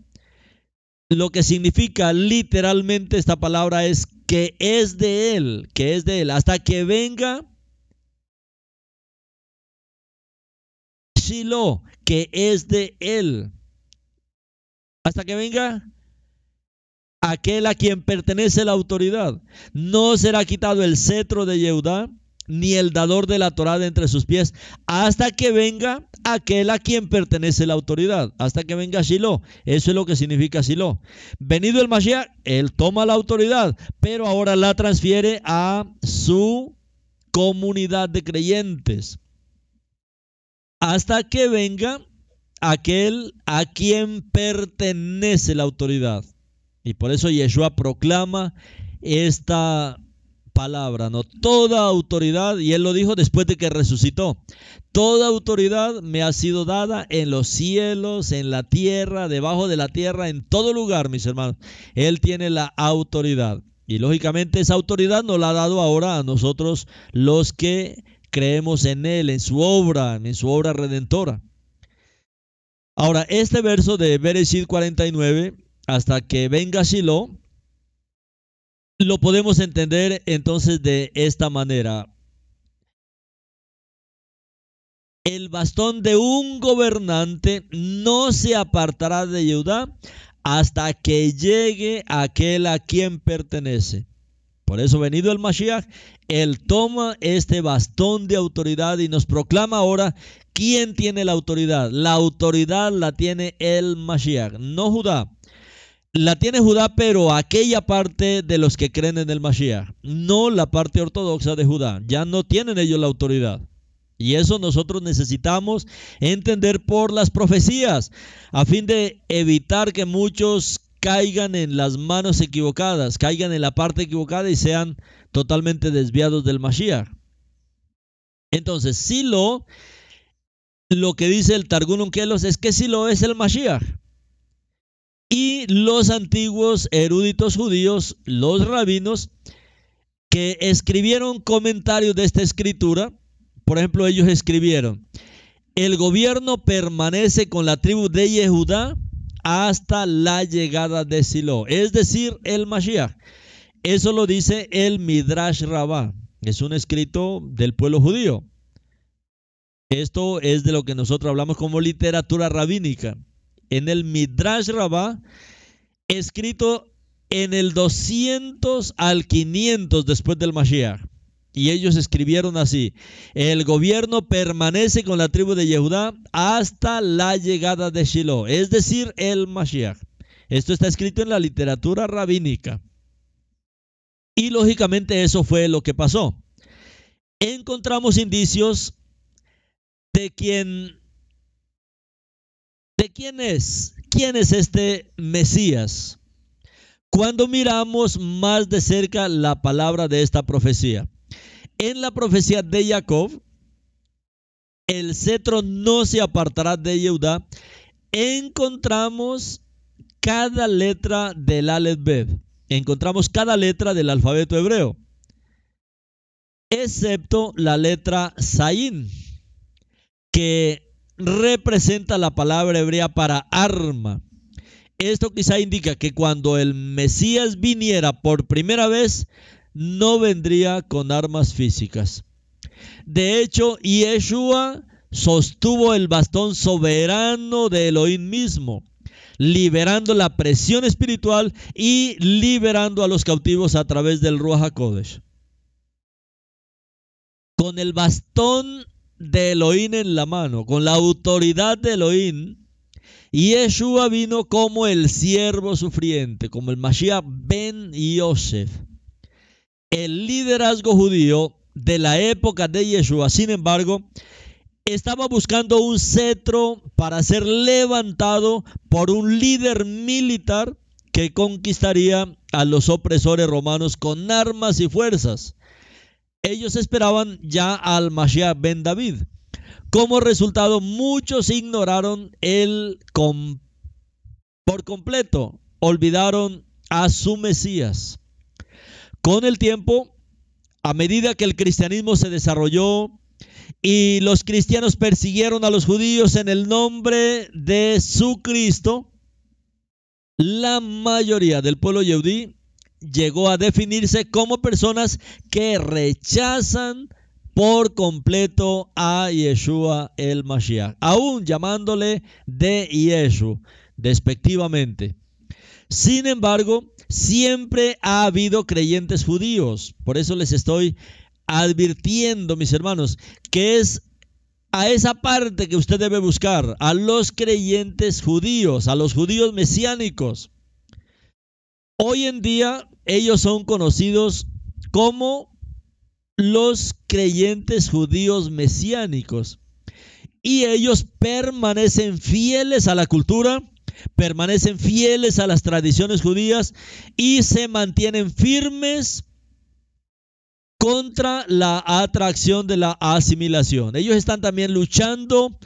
Speaker 1: lo que significa literalmente esta palabra es que es de él, que es de él, hasta que venga Shiloh, que es de él. Hasta que venga aquel a quien pertenece la autoridad. No será quitado el cetro de Yehudá ni el dador de la Torah de entre sus pies, hasta que venga aquel a quien pertenece la autoridad, hasta que venga Shiloh. Eso es lo que significa Shiloh. Venido el Mashiach, él toma la autoridad, pero ahora la transfiere a su comunidad de creyentes. Hasta que venga aquel a quien pertenece la autoridad. Y por eso Yeshua proclama esta palabra, ¿no? Toda autoridad, y él lo dijo después de que resucitó, toda autoridad me ha sido dada en los cielos, en la tierra, debajo de la tierra, en todo lugar, mis hermanos. Él tiene la autoridad. Y lógicamente esa autoridad nos la ha dado ahora a nosotros los que creemos en Él, en su obra, en su obra redentora. Ahora, este verso de Bereshit 49, hasta que venga Shiloh, lo podemos entender entonces de esta manera. El bastón de un gobernante no se apartará de Judá hasta que llegue aquel a quien pertenece. Por eso, venido el Mashiach, él toma este bastón de autoridad y nos proclama ahora quién tiene la autoridad. La autoridad la tiene el Mashiach, no Judá la tiene Judá, pero aquella parte de los que creen en el Mashiach, no la parte ortodoxa de Judá. Ya no tienen ellos la autoridad. Y eso nosotros necesitamos entender por las profecías, a fin de evitar que muchos caigan en las manos equivocadas, caigan en la parte equivocada y sean totalmente desviados del Mashiach. Entonces, Silo lo que dice el Targum Kelos es que si lo es el Mashiach. Y los antiguos eruditos judíos, los rabinos, que escribieron comentarios de esta escritura, por ejemplo, ellos escribieron, el gobierno permanece con la tribu de Yehudá hasta la llegada de Silo, es decir, el Mashiach. Eso lo dice el Midrash Rabbah, es un escrito del pueblo judío. Esto es de lo que nosotros hablamos como literatura rabínica. En el Midrash Rabbah, escrito en el 200 al 500 después del Mashiach. Y ellos escribieron así, el gobierno permanece con la tribu de Yehudá hasta la llegada de Shiloh, es decir, el Mashiach. Esto está escrito en la literatura rabínica. Y lógicamente eso fue lo que pasó. Encontramos indicios de quién quién es, quién es este Mesías. Cuando miramos más de cerca la palabra de esta profecía, en la profecía de Jacob, el cetro no se apartará de Judá, encontramos cada letra del Aleph Encontramos cada letra del alfabeto hebreo, excepto la letra Sain, que representa la palabra hebrea para arma. Esto quizá indica que cuando el Mesías viniera por primera vez, no vendría con armas físicas. De hecho, Yeshua sostuvo el bastón soberano de Elohim mismo, liberando la presión espiritual y liberando a los cautivos a través del Ruach HaKodesh. Con el bastón de Elohim en la mano, con la autoridad de Elohim, Yeshua vino como el siervo sufriente, como el Mashiach ben Yosef el liderazgo judío de la época de Yeshua, sin embargo, estaba buscando un cetro para ser levantado por un líder militar que conquistaría a los opresores romanos con armas y fuerzas. Ellos esperaban ya al Mashiach ben David. Como resultado, muchos ignoraron el por completo, olvidaron a su Mesías. Con el tiempo, a medida que el cristianismo se desarrolló y los cristianos persiguieron a los judíos en el nombre de su Cristo, la mayoría del pueblo yehudí llegó a definirse como personas que rechazan por completo a Yeshua el Mashiach, aún llamándole de Yeshua despectivamente. Sin embargo, Siempre ha habido creyentes judíos. Por eso les estoy advirtiendo, mis hermanos, que es a esa parte que usted debe buscar, a los creyentes judíos, a los judíos mesiánicos. Hoy en día ellos son conocidos como los creyentes judíos mesiánicos. Y ellos permanecen fieles a la cultura permanecen fieles a las tradiciones judías y se mantienen firmes contra la atracción de la asimilación. Ellos están también luchando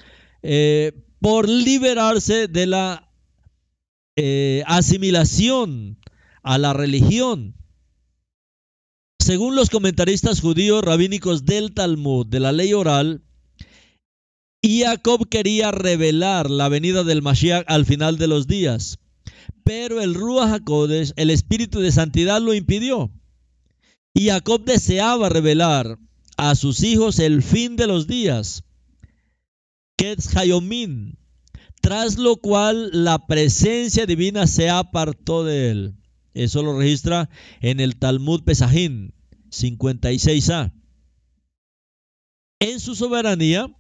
Speaker 1: eh, por liberarse de la eh, asimilación a la religión. Según los comentaristas judíos rabínicos del Talmud, de la ley oral, Jacob quería revelar la venida del Mashiach al final de los días, pero el Ruach HaKodesh, el espíritu de santidad, lo impidió. Y Jacob deseaba revelar a sus hijos el fin de los días, Ketz tras lo cual la presencia divina se apartó de él. Eso lo registra en el Talmud Pesajim 56a. En su soberanía,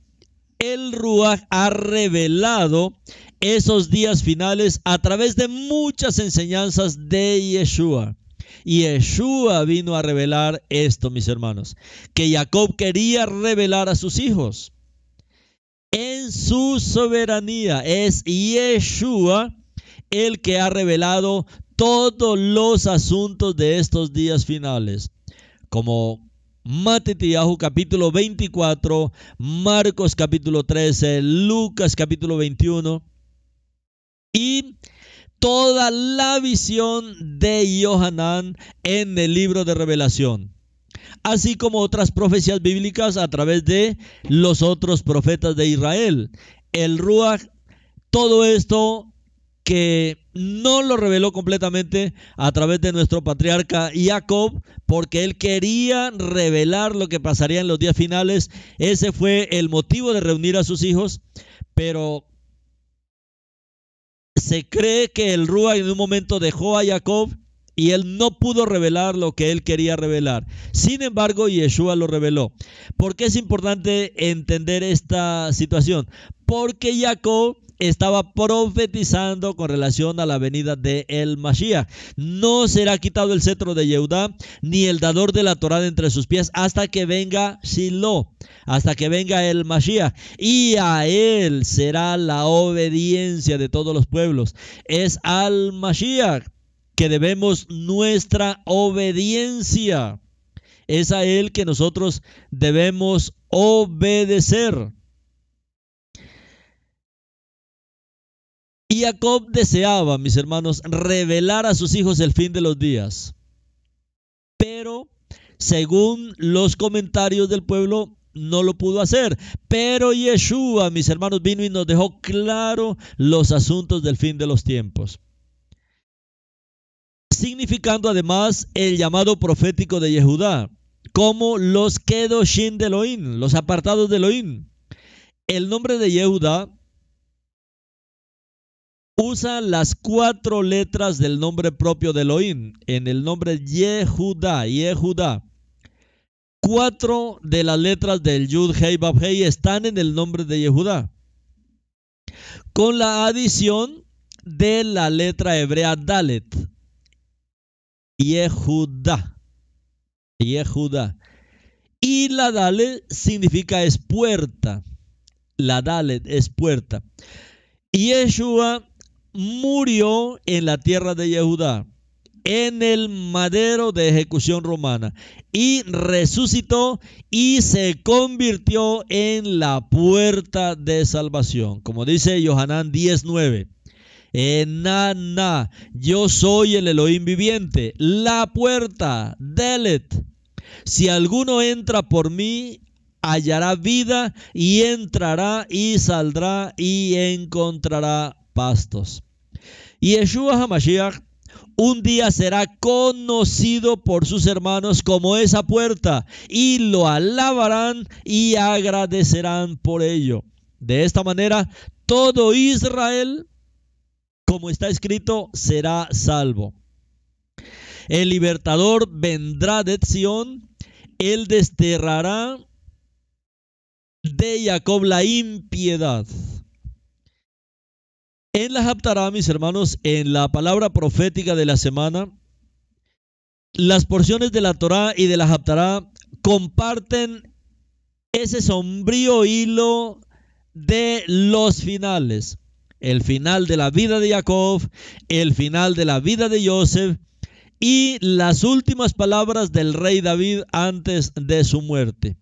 Speaker 1: el Ruach ha revelado esos días finales a través de muchas enseñanzas de Yeshua. Y Yeshua vino a revelar esto, mis hermanos, que Jacob quería revelar a sus hijos. En su soberanía es Yeshua el que ha revelado todos los asuntos de estos días finales. Como Matitiahu capítulo 24, Marcos capítulo 13, Lucas capítulo 21 y toda la visión de Johanán en el libro de revelación, así como otras profecías bíblicas a través de los otros profetas de Israel. El Ruach, todo esto que no lo reveló completamente a través de nuestro patriarca Jacob, porque él quería revelar lo que pasaría en los días finales. Ese fue el motivo de reunir a sus hijos, pero se cree que el Rúa en un momento dejó a Jacob y él no pudo revelar lo que él quería revelar. Sin embargo, Yeshua lo reveló. ¿Por qué es importante entender esta situación? Porque Jacob estaba profetizando con relación a la venida de el Mashiach. No será quitado el cetro de Yehudá ni el dador de la Torá de entre sus pies hasta que venga Shiloh, hasta que venga el Mashiach. Y a él será la obediencia de todos los pueblos. Es al Mashiach que debemos nuestra obediencia. Es a él que nosotros debemos obedecer. Y Jacob deseaba, mis hermanos, revelar a sus hijos el fin de los días. Pero, según los comentarios del pueblo, no lo pudo hacer. Pero Yeshua, mis hermanos, vino y nos dejó claro los asuntos del fin de los tiempos. Significando además el llamado profético de Yehudá, como los Kedoshin de Elohim, los apartados de Elohim. El nombre de Yehudá usa las cuatro letras del nombre propio de Elohim, en el nombre Yehudá, Yehudá. Cuatro de las letras del Yud Hei Bab Hei están en el nombre de Yehudá. Con la adición de la letra hebrea Dalet. Yehudá. Yehudá. Y la Dalet significa es puerta. La Dalet es puerta. Yeshua murió en la tierra de Yehudá, en el madero de ejecución romana, y resucitó y se convirtió en la puerta de salvación. Como dice Johanán 19. Enana, yo soy el Elohim viviente, la puerta, Delet. Si alguno entra por mí, hallará vida y entrará y saldrá y encontrará pastos. Yeshua HaMashiach un día será conocido por sus hermanos como esa puerta y lo alabarán y agradecerán por ello. De esta manera, todo Israel, como está escrito, será salvo. El libertador vendrá de Sión, él desterrará de Jacob la impiedad. En la Haftarah, mis hermanos, en la palabra profética de la semana, las porciones de la Torah y de la Haftarah comparten ese sombrío hilo de los finales. El final de la vida de Jacob, el final de la vida de Joseph y las últimas palabras del rey David antes de su muerte.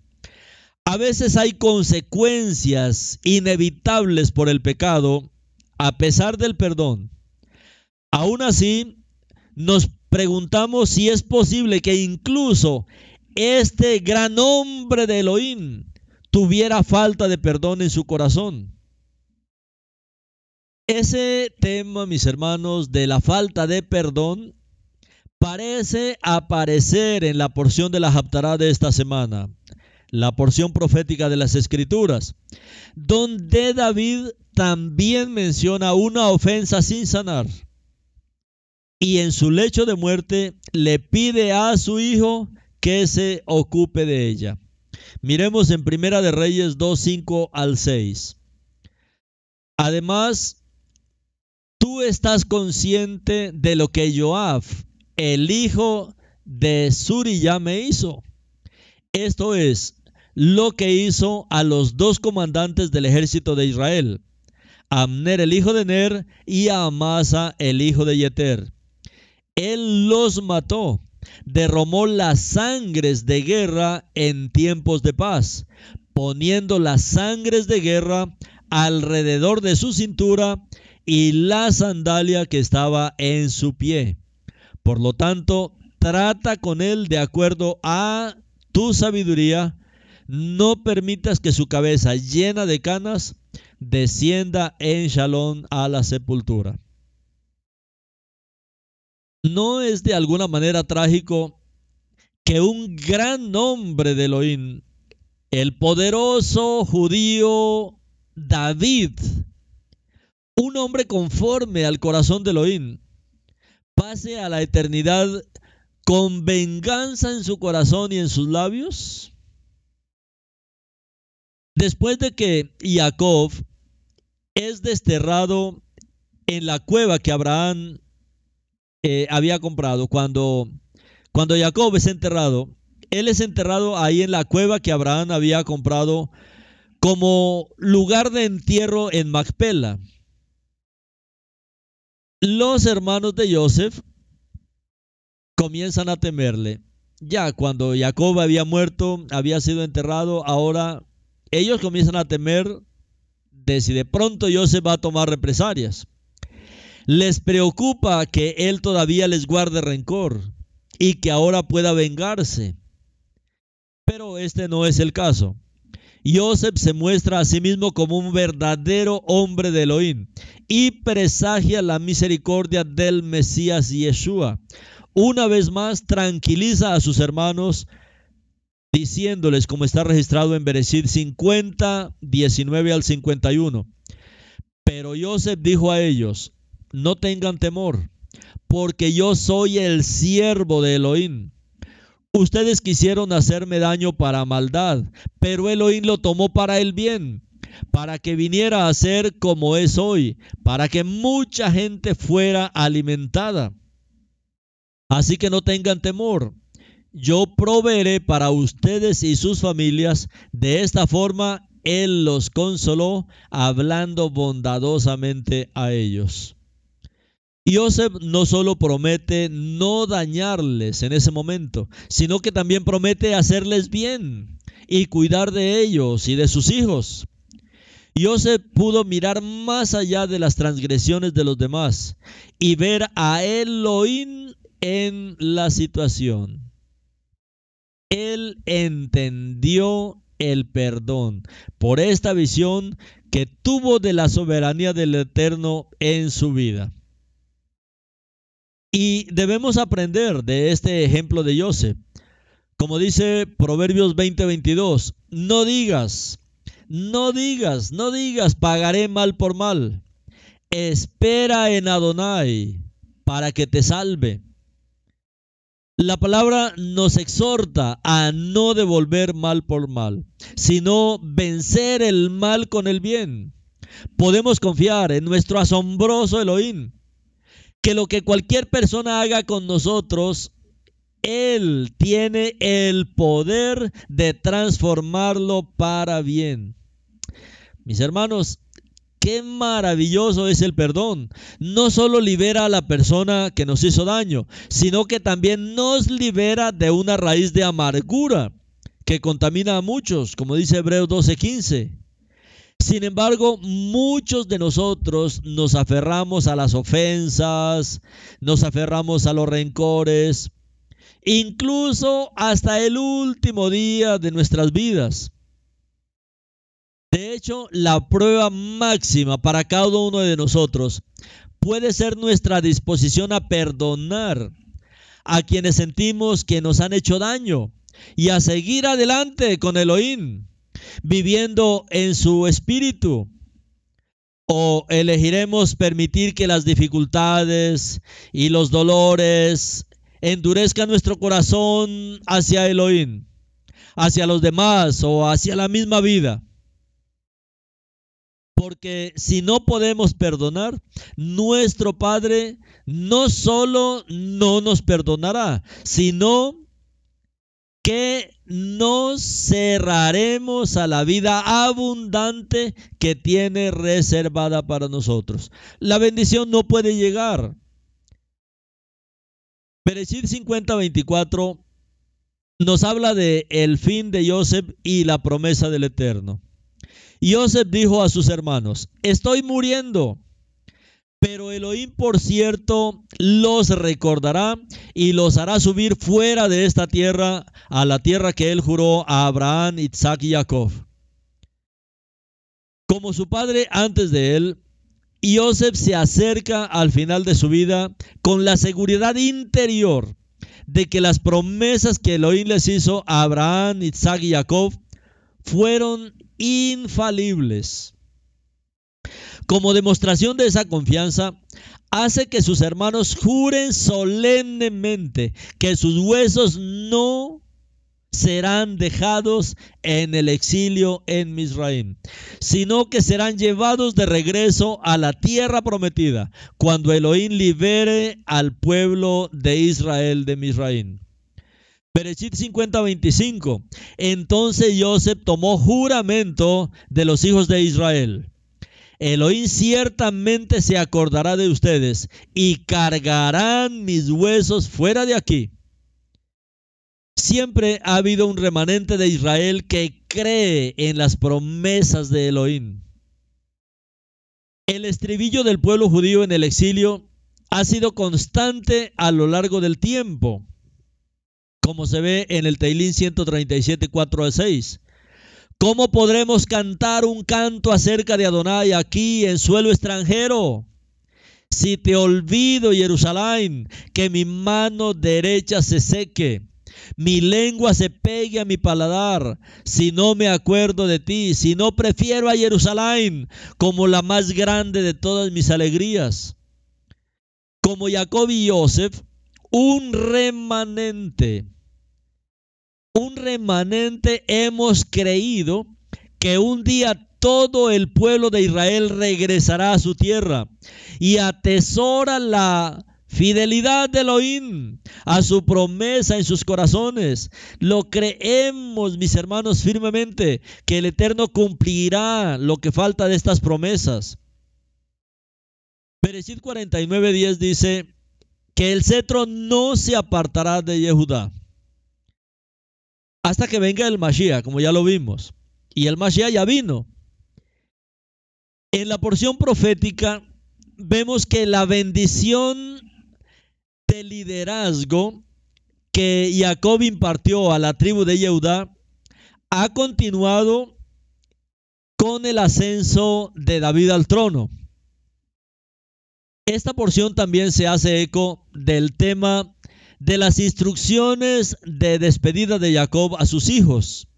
Speaker 1: A veces hay consecuencias inevitables por el pecado a pesar del perdón, aún así nos preguntamos si es posible que incluso este gran hombre de Elohim tuviera falta de perdón en su corazón. Ese tema, mis hermanos, de la falta de perdón parece aparecer en la porción de la Haftarah de esta semana, la porción profética de las Escrituras, donde David también menciona una ofensa sin sanar. Y en su lecho de muerte le pide a su hijo que se ocupe de ella. Miremos en Primera de Reyes 2, 5 al 6. Además, tú estás consciente de lo que Joab, el hijo de Suriyá, me hizo. Esto es lo que hizo a los dos comandantes del ejército de Israel, Amner el hijo de Ner y a Amasa el hijo de Yeter. Él los mató, derramó las sangres de guerra en tiempos de paz, poniendo las sangres de guerra alrededor de su cintura y la sandalia que estaba en su pie. Por lo tanto, trata con él de acuerdo a tu sabiduría. No permitas que su cabeza llena de canas descienda en Shalom a la sepultura. ¿No es de alguna manera trágico que un gran hombre de Elohim, el poderoso judío David, un hombre conforme al corazón de Elohim, pase a la eternidad con venganza en su corazón y en sus labios? Después de que Jacob es desterrado en la cueva que Abraham eh, había comprado. Cuando, cuando Jacob es enterrado, él es enterrado ahí en la cueva que Abraham había comprado como lugar de entierro en Macpela. Los hermanos de Joseph comienzan a temerle. Ya cuando Jacob había muerto, había sido enterrado, ahora ellos comienzan a temer de si de pronto Joseph va a tomar represalias. Les preocupa que Él todavía les guarde rencor y que ahora pueda vengarse. Pero este no es el caso. Joseph se muestra a sí mismo como un verdadero hombre de Elohim y presagia la misericordia del Mesías Yeshua. Una vez más tranquiliza a sus hermanos diciéndoles, como está registrado en Bereshit 50, 19 al 51. Pero Joseph dijo a ellos, no tengan temor, porque yo soy el siervo de Elohim. Ustedes quisieron hacerme daño para maldad, pero Elohim lo tomó para el bien, para que viniera a ser como es hoy, para que mucha gente fuera alimentada. Así que no tengan temor. Yo proveeré para ustedes y sus familias. De esta forma, Él los consoló, hablando bondadosamente a ellos. Joseph no solo promete no dañarles en ese momento, sino que también promete hacerles bien y cuidar de ellos y de sus hijos. Joseph pudo mirar más allá de las transgresiones de los demás y ver a Elohim en la situación. Él entendió el perdón por esta visión que tuvo de la soberanía del Eterno en su vida. Y debemos aprender de este ejemplo de Joseph. Como dice Proverbios 20:22, no digas, no digas, no digas, pagaré mal por mal. Espera en Adonai para que te salve. La palabra nos exhorta a no devolver mal por mal, sino vencer el mal con el bien. Podemos confiar en nuestro asombroso Elohim, que lo que cualquier persona haga con nosotros, Él tiene el poder de transformarlo para bien. Mis hermanos, qué maravilloso es el perdón. No solo libera a la persona que nos hizo daño, sino que también nos libera de una raíz de amargura que contamina a muchos, como dice Hebreos 12:15. Sin embargo, muchos de nosotros nos aferramos a las ofensas, nos aferramos a los rencores, incluso hasta el último día de nuestras vidas. De hecho, la prueba máxima para cada uno de nosotros puede ser nuestra disposición a perdonar a quienes sentimos que nos han hecho daño y a seguir adelante con Elohim viviendo en su espíritu? ¿O elegiremos permitir que las dificultades y los dolores endurezcan nuestro corazón hacia Elohim, hacia los demás o hacia la misma vida? Porque si no podemos perdonar, nuestro Padre no solo no nos perdonará, sino que nos cerraremos a la vida abundante que tiene reservada para nosotros. La bendición no puede llegar Bereshit 50:24 nos habla de el fin de Joseph y la promesa del Eterno. Joseph dijo a sus hermanos, estoy muriendo, pero Elohim, por cierto, los recordará y los hará subir fuera de esta tierra a la tierra que él juró a Abraham, Isaac y Jacob. Como su padre antes de él, Joseph se acerca al final de su vida con la seguridad interior de que las promesas que Elohim les hizo a Abraham, Isaac y Jacob fueron infalibles. Como demostración de esa confianza, hace que sus hermanos juren solemnemente que sus huesos no serán dejados en el exilio en Misraim, sino que serán llevados de regreso a la tierra prometida, cuando Elohim libere al pueblo de Israel de Misraim. Berechit 50:25. Entonces Joseph tomó juramento de los hijos de Israel. Elohim ciertamente se acordará de ustedes y cargarán mis huesos fuera de aquí Siempre ha habido un remanente de Israel que cree en las promesas de Elohim. El estribillo del pueblo judío en el exilio ha sido constante a lo largo del tiempo, como se ve en el Teilín 137, 4 a 6. ¿Cómo podremos cantar un canto acerca de Adonai aquí en suelo extranjero? Si te olvido, Jerusalén, que mi mano derecha se seque mi lengua se pegue a mi paladar, si no me acuerdo de ti, si no prefiero a Jerusalén como la más grande de todas mis alegrías. Como Jacob y Joseph, un remanente, un remanente hemos creído que un día todo el pueblo de Israel regresará a su tierra y atesora la Fidelidad de Elohim a su promesa en sus corazones. Lo creemos, mis hermanos, firmemente, que el Eterno cumplirá lo que falta de estas promesas. Bereshit 49.10 dice que el cetro no se apartará de Yehudá hasta que venga el Mashiach, como ya lo vimos. Y el Mashiach ya vino. En la porción profética vemos que la bendición de liderazgo que Jacob impartió a la tribu de Yehuda ha continuado con el ascenso de David al trono. Esta porción también se hace eco del tema de las instrucciones de despedida de Jacob a sus hijos.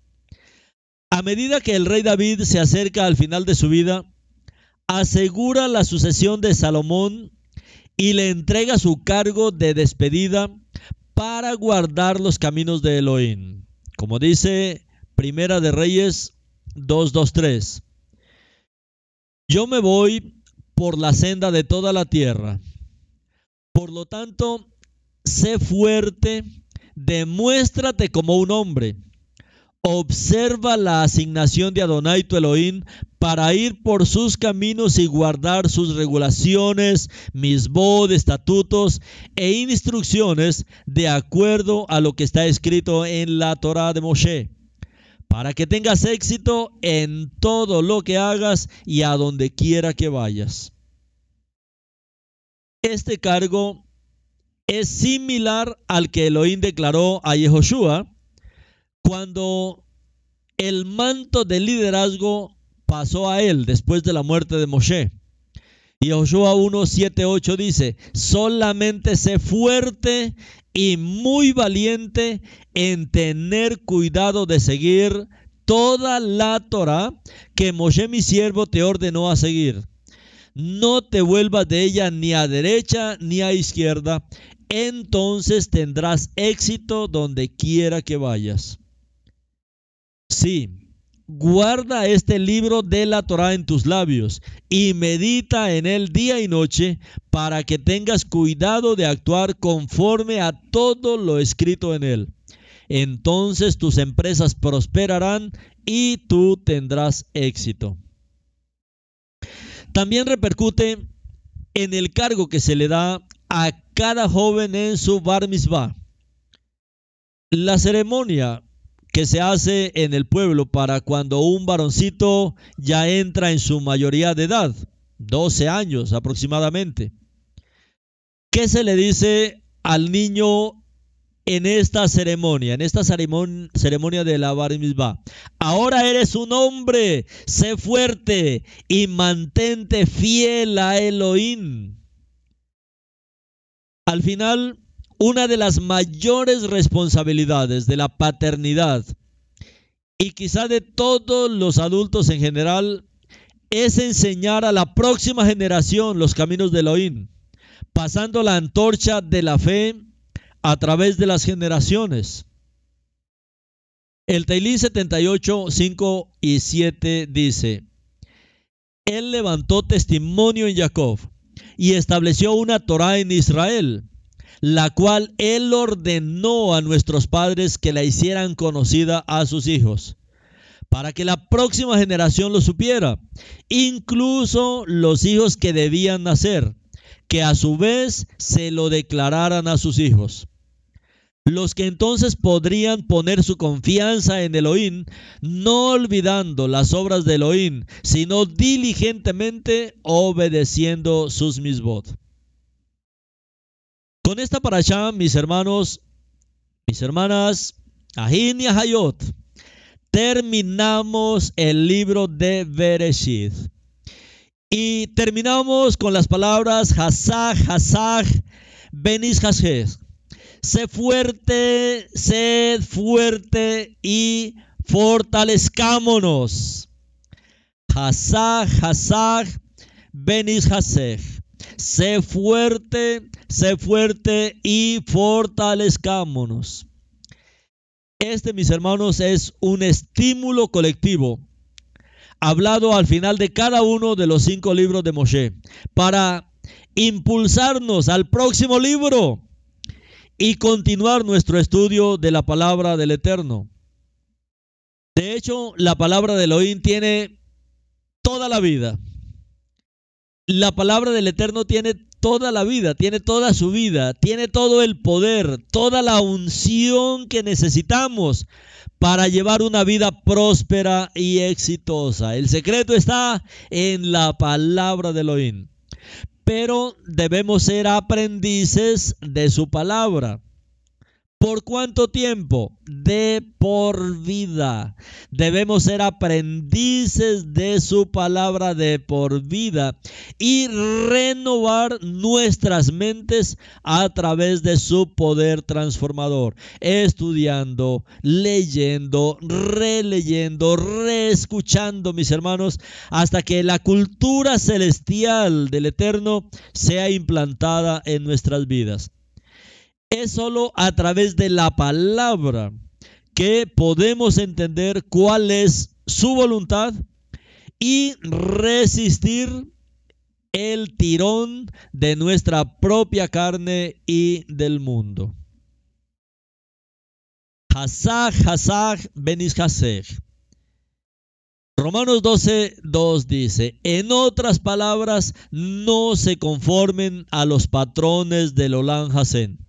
Speaker 1: A medida que el rey David se acerca al final de su vida, asegura la sucesión de Salomón y le entrega su cargo de despedida para guardar los caminos de Elohim. Como dice Primera de Reyes 2.2.3. Yo me voy por la senda de toda la tierra. Por lo tanto, sé fuerte, demuéstrate como un hombre Observa la asignación de Adonai tu Elohim para ir por sus caminos y guardar sus regulaciones, mis bod, estatutos e instrucciones de acuerdo a lo que está escrito en la Torah de Moshe, para que tengas éxito en todo lo que hagas y a donde quiera que vayas. Este cargo es similar al que Elohim declaró a Yehoshua cuando el manto de liderazgo pasó a él después de la muerte de Moshe. Y Joshua 1, 7, 8 dice, solamente sé fuerte y muy valiente en tener cuidado de seguir toda la Torah que Moshe mi siervo te ordenó a seguir. No te vuelvas de ella ni a derecha ni a izquierda, entonces tendrás éxito donde quiera que vayas. Sí, guarda este libro de la Torah en tus labios y medita en él día y noche para que tengas cuidado de actuar conforme a todo lo escrito en él. Entonces tus empresas prosperarán y tú tendrás éxito. También repercute en el cargo que se le da a cada joven en su bar mitzvah. La ceremonia que se hace en el pueblo para cuando un varoncito ya entra en su mayoría de edad, 12 años aproximadamente. ¿Qué se le dice al niño en esta ceremonia, en esta ceremonia de la bar mitzvah? Ahora eres un hombre, sé fuerte y mantente fiel a Elohim. Al final, una de las mayores responsabilidades de la paternidad y quizá de todos los adultos en general es enseñar a la próxima generación los caminos de Elohim, pasando la antorcha de la fe a través de las generaciones. El Teilí 78, 5 y 7 dice, Él levantó testimonio en Jacob y estableció una Torah en Israel la cual Él ordenó a nuestros padres que la hicieran conocida a sus hijos, para que la próxima generación lo supiera, incluso los hijos que debían nacer, que a su vez se lo declararan a sus hijos. Los que entonces podrían poner su confianza en Elohim, no olvidando las obras de Elohim, sino diligentemente obedeciendo sus misbot. Con esta allá, mis hermanos, mis hermanas, Ahin y Ahayot, terminamos el libro de Bereshit. Y terminamos con las palabras Hazag, Hazag, Benis Hashez. Sé fuerte, sed fuerte y fortalezcámonos. Hazag, Hazag, Benis Hasej. Sé fuerte, sé fuerte y fortalezcámonos. Este, mis hermanos, es un estímulo colectivo hablado al final de cada uno de los cinco libros de Moshe para impulsarnos al próximo libro y continuar nuestro estudio de la palabra del Eterno. De hecho, la palabra de Elohim tiene toda la vida la palabra del Eterno tiene toda la vida, tiene toda su vida, tiene todo el poder, toda la unción que necesitamos para llevar una vida próspera y exitosa. El secreto está en la palabra de Elohim. Pero debemos ser aprendices de su palabra. ¿Por cuánto tiempo? De por vida. Debemos ser aprendices de su palabra de por vida y renovar nuestras mentes a través de su poder transformador. Estudiando, leyendo, releyendo, reescuchando, mis hermanos, hasta que la cultura celestial del Eterno sea implantada en nuestras vidas. Es solo a través de la palabra que podemos entender cuál es su voluntad y resistir el tirón de nuestra propia carne y del mundo. Hazag, Hazag, Benis Romanos 12, 2 dice, en otras palabras, no se conformen a los patrones del Olan Hasen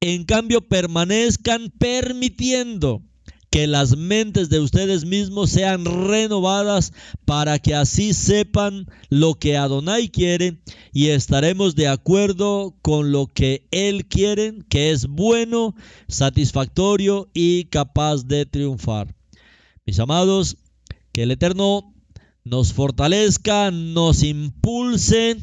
Speaker 1: en cambio, permanezcan permitiendo que las mentes de ustedes mismos sean renovadas para que así sepan lo que Adonai quiere y estaremos de acuerdo con lo que Él quiere, que es bueno, satisfactorio y capaz de triunfar. Mis amados, que el Eterno nos fortalezca, nos impulse,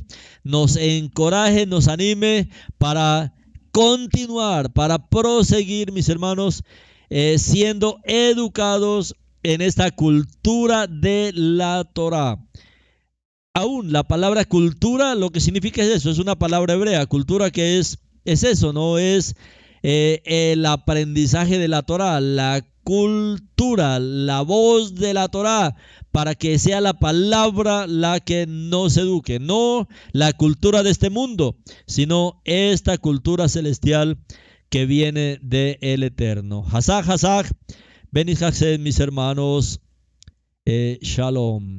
Speaker 1: nos encoraje, nos anime para continuar, para proseguir, mis hermanos, eh, siendo educados en esta cultura de la Torah. Aún la palabra cultura, lo que significa es eso, es una palabra hebrea, cultura que es, es eso, no es eh, el aprendizaje de la Torah, la cultura, la voz de la Torah, para que sea la palabra la que nos eduque, no la cultura de este mundo, sino esta cultura celestial que viene del el Eterno. Hazak, Hazak, Benishak, mis hermanos, eh, Shalom.